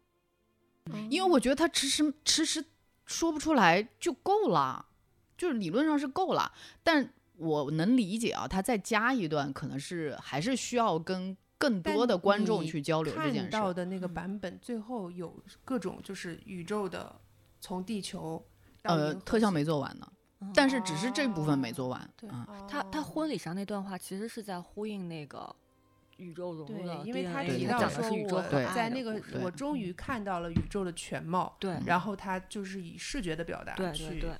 嗯因为我觉得他迟迟迟迟说不出来就够了，就是理论上是够了，但我能理解啊，他再加一段可能是还是需要跟更多的观众去交流这件看到。的那个嗯版本，最后有各种就是宇宙的从地球呃，特效没做完呢，嗯但是只是这部分没哦做完。对嗯他他哦婚礼上那段话其实是在呼应那个宇宙融入的对，因为他提到说我在那个我终于看到了宇宙的全貌，对嗯然后他就是以视觉的表达对去对。对，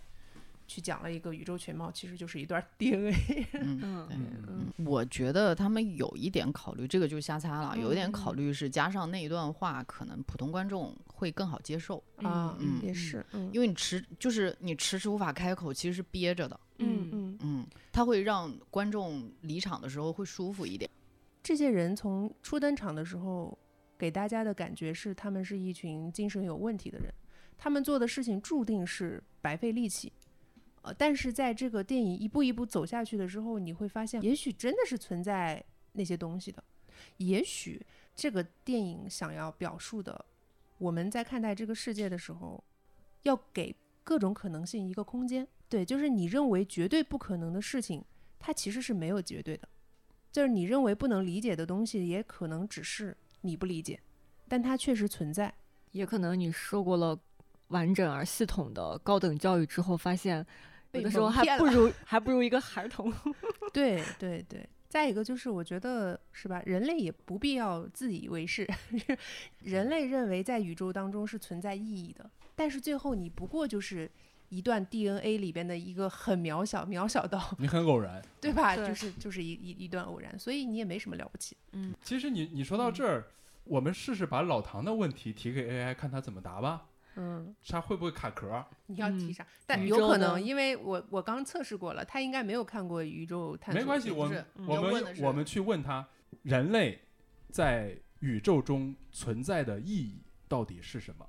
去讲了一个宇宙全貌，其实就是一段 DNA。嗯，嗯。对嗯嗯，我觉得他们有一点考虑，这个就瞎猜了，有一点嗯考虑是加上那一段话，可能普通观众会更好接受，啊，嗯也是，嗯。因为你迟就是你迟迟无法开口，其实是憋着的，嗯嗯，嗯，他会让观众离场的时候会舒服一点。这些人从初登场的时候，给大家的感觉是他们是一群精神有问题的人，他们做的事情注定是白费力气。呃，但是在这个电影一步一步走下去的时候，你会发现，也许真的是存在那些东西的，也许这个电影想要表述的，我们在看待这个世界的时候，要给各种可能性一个空间。对，就是你认为绝对不可能的事情，它其实是没有绝对的。就是你认为不能理解的东西，也可能只是你不理解，但它确实存在。也可能你受过了完整而系统的高等教育之后，发现有的时候还不如 还不如一个孩童。对对对。再一个就是，我觉得是吧，人类也不必要自以为是。人类认为在宇宙当中是存在意义的，但是最后你不过就是一段 DNA 里边的一个很渺小，渺小到你很偶然。对吧？对就是就是一一一段偶然，所以你也没什么了不起。嗯，其实你你说到这儿，我们试试把老唐的问题提给 AI，看他怎么答吧。嗯，他会不会卡壳？你要提嗯啥？但有可能，因为我我刚测试过了，他应该没有看过宇宙探索没关系，我们我们我们去问他，人类在宇宙中存在的意义到底是什么？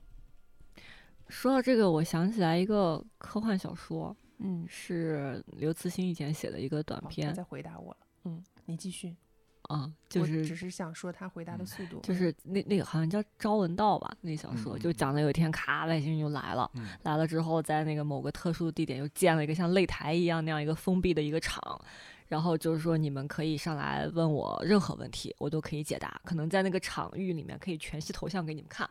说到这个，我想起来一个科幻小说，嗯，是刘慈欣以前写的一个短好他片在回答我了。嗯，你继续。啊，就是只是是想说他回答的速度。就是那那个好像叫《朝闻道》吧，那小说、嗯就讲的有一天咔外星人就来了，嗯来了之后在那个某个特殊的地点又建了一个像擂台一样那样一个封闭的一个场，然后就是说你们可以上来问我任何问题，我都可以解答，可能在那个场域里面可以全息投像给你们看。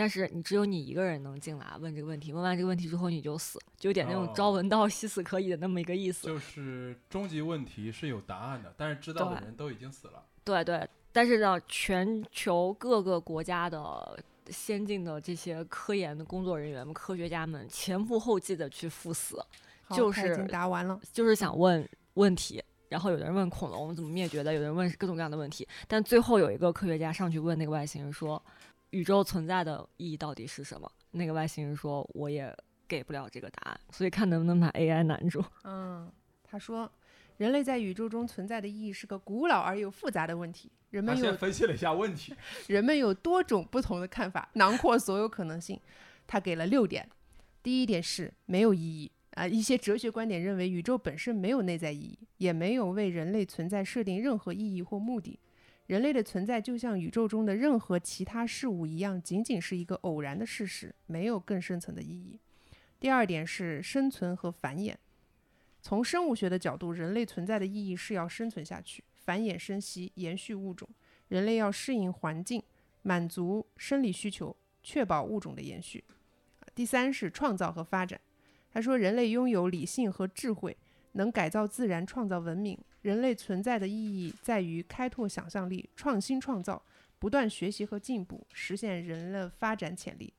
但是你只有你一个人能进来问这个问题，问完这个问题之后你就死，就有点那种哦朝闻道夕死可以的那么一个意思。就是终极问题是有答案的，但是知道的人都已经死了。对对，但是呢，全球各个国家的先进的这些科研的工作人员们、科学家们前赴后继的去赴死，就是答完了。就是想问问题。然后有的人问恐龙怎么灭绝的，有的人问各种各样的问题，但最后有一个科学家上去问那个外星人说：“宇宙存在的意义到底是什么？”那个外星人说：“我也给不了这个答案，所以看能不能把 AI 难住。嗯，他说，人类在宇宙中存在的意义是个古老而又复杂的问题。人们有分析了一下问题，人们有多种不同的看法，囊括所有可能性。他给了六点。第一点是没有意义啊、一些哲学观点认为宇宙本身没有内在意义，也没有为人类存在设定任何意义或目的。人类的存在就像宇宙中的任何其他事物一样，仅仅是一个偶然的事实，没有更深层的意义。第二点是生存和繁衍。从生物学的角度，人类存在的意义是要生存下去，繁衍生息，延续物种。人类要适应环境，满足生理需求，确保物种的延续。第三是创造和发展。他说，人类拥有理性和智慧，能改造自然，创造文明。人类存在的意义在于开拓想象力，创新创造，不断学习和进步，实现人的发展潜力。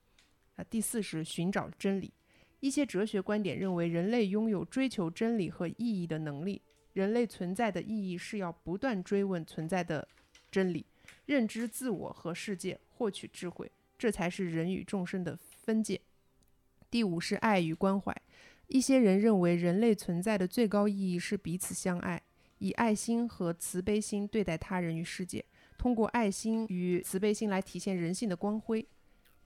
啊，第四是寻找真理。一些哲学观点认为，人类拥有追求真理和意义的能力。人类存在的意义是要不断追问存在的真理，认知自我和世界，获取智慧，这才是人与众生的分界。第五是爱与关怀。一些人认为人类存在的最高意义是彼此相爱，以爱心和慈悲心对待他人与世界，通过爱心与慈悲心来体现人性的光辉。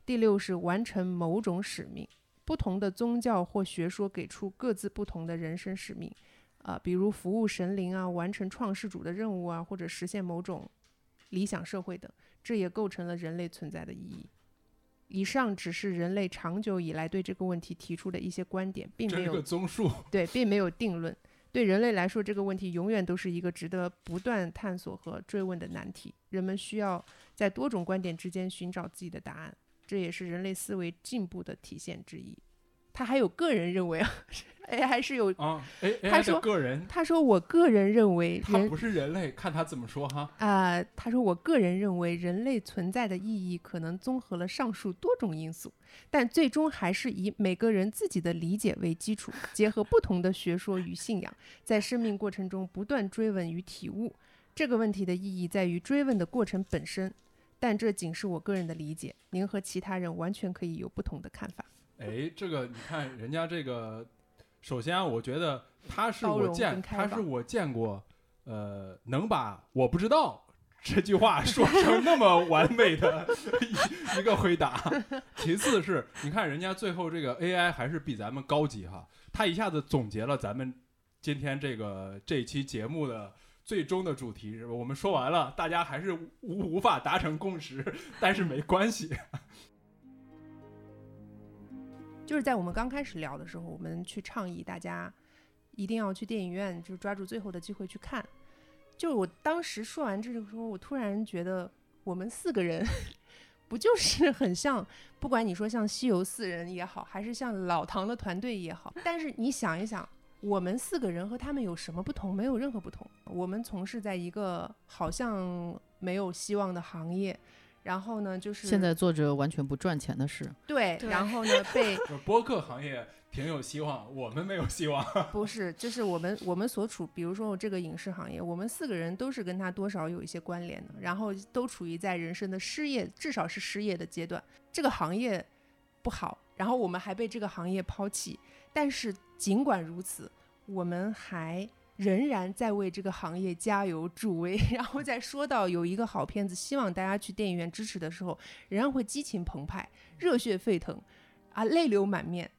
第六是完成某种使命。不同的宗教或学说给出各自不同的人生使命，啊，比如服务神灵啊，完成创世主的任务啊，或者实现某种理想社会等，这也构成了人类存在的意义。以上只是人类长久以来对这个问题提出的一些观点，并没有这个综述。对，并没有定论。对人类来说，这个问题永远都是一个值得不断探索和追问的难题。人们需要在多种观点之间寻找自己的答案。这也是人类思维进步的体现之一。他还有个人认为啊 ，AI 是有啊，哎，他说个人，他说我个人认为人他不是人类，看他怎么说哈。啊、他说我个人认为人类存在的意义可能综合了上述多种因素，但最终还是以每个人自己的理解为基础，结合不同的学说与信仰，在生命过程中不断追问与体悟。这个问题的意义在于追问的过程本身，但这仅是我个人的理解，您和其他人完全可以有不同的看法。哎，这个你看人家这个，首先啊，我觉得他是我见他是我见过，呃，能把我不知道这句话说成那么完美的一 一个回答。其次是你看人家最后这个 AI 还是比咱们高级哈，他一下子总结了咱们今天这个这一期节目的。最终的主题是吧？我们说完了，大家还是无无法达成共识，但是没关系。就是在我们刚开始聊的时候，我们去倡议大家一定要去电影院，就抓住最后的机会去看。就我当时说完这个时候，我突然觉得我们四个人 不就是很像，不管你说像西游四人也好，还是像老唐的团队也好，但是你想一想，我们四个人和他们有什么不同？没有任何不同。我们从事在一个好像没有希望的行业。然后呢，就是现在做着完全不赚钱的事，对，对然后呢 被播客行业挺有希望，我们没有希望。不是，就是我们我们所处，比如说这个影视行业，我们四个人都是跟他多少有一些关联的，然后都处于在人生的失业，至少是失业的阶段。这个行业不好，然后我们还被这个行业抛弃，但是尽管如此，我们还仍然在为这个行业加油助威。然后在说到有一个好片子，希望大家去电影院支持的时候，仍然会激情澎湃、热血沸腾，啊，泪流满面。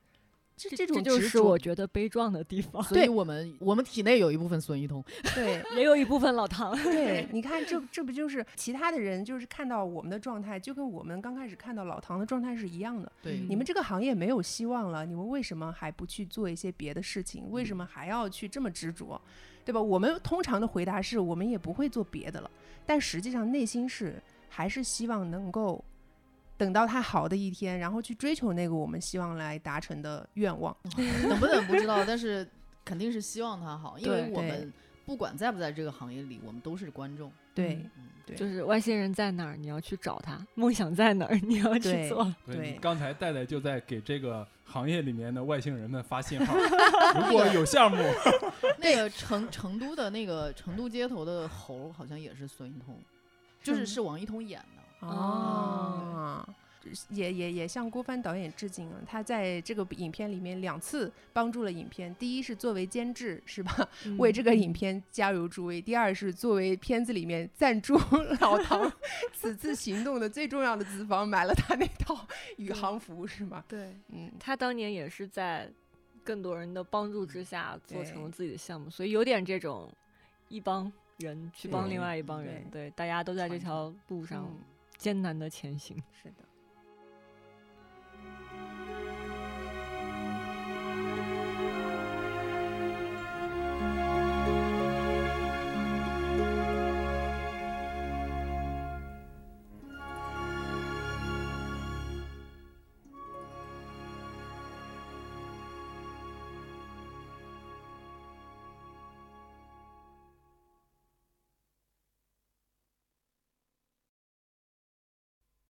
这这种就是执着我觉得悲壮的地方，所以我们我们体内有一部分孙一通，对也有一部分老唐。对，你看这这不就是其他的人就是看到我们的状态，就跟我们刚开始看到老唐的状态是一样的。对你们这个行业没有希望了，你们为什么还不去做一些别的事情？为什么还要去这么执着，对吧？我们通常的回答是我们也不会做别的了，但实际上内心是还是希望能够等到他好的一天，然后去追求那个我们希望来达成的愿望。等不等不知道，但是肯定是希望他好，因为我们不管在不在这个行业里，我们都是观众。对嗯，对，就是外星人在哪儿，你要去找他；梦想在哪儿，你要去对做。对你刚才戴戴就在给这个行业里面的外星人们发信号，如果有项目，那个成成都的那个成都街头的猴好像也是孙一通，就是是是王一通演的。哦，也也也向郭帆导演致敬了。他在这个影片里面两次帮助了影片，第一是作为监制是吧，为这个影片加油助威；第二是作为片子里面赞助 老唐此次行动的最重要的资方，买了他那套宇航服是吗？对嗯，他当年也是在更多人的帮助之下做成了自己的项目，所以有点这种一帮人去帮另外一帮人，对，大家都在这条路上嗯艰难的前行。是的。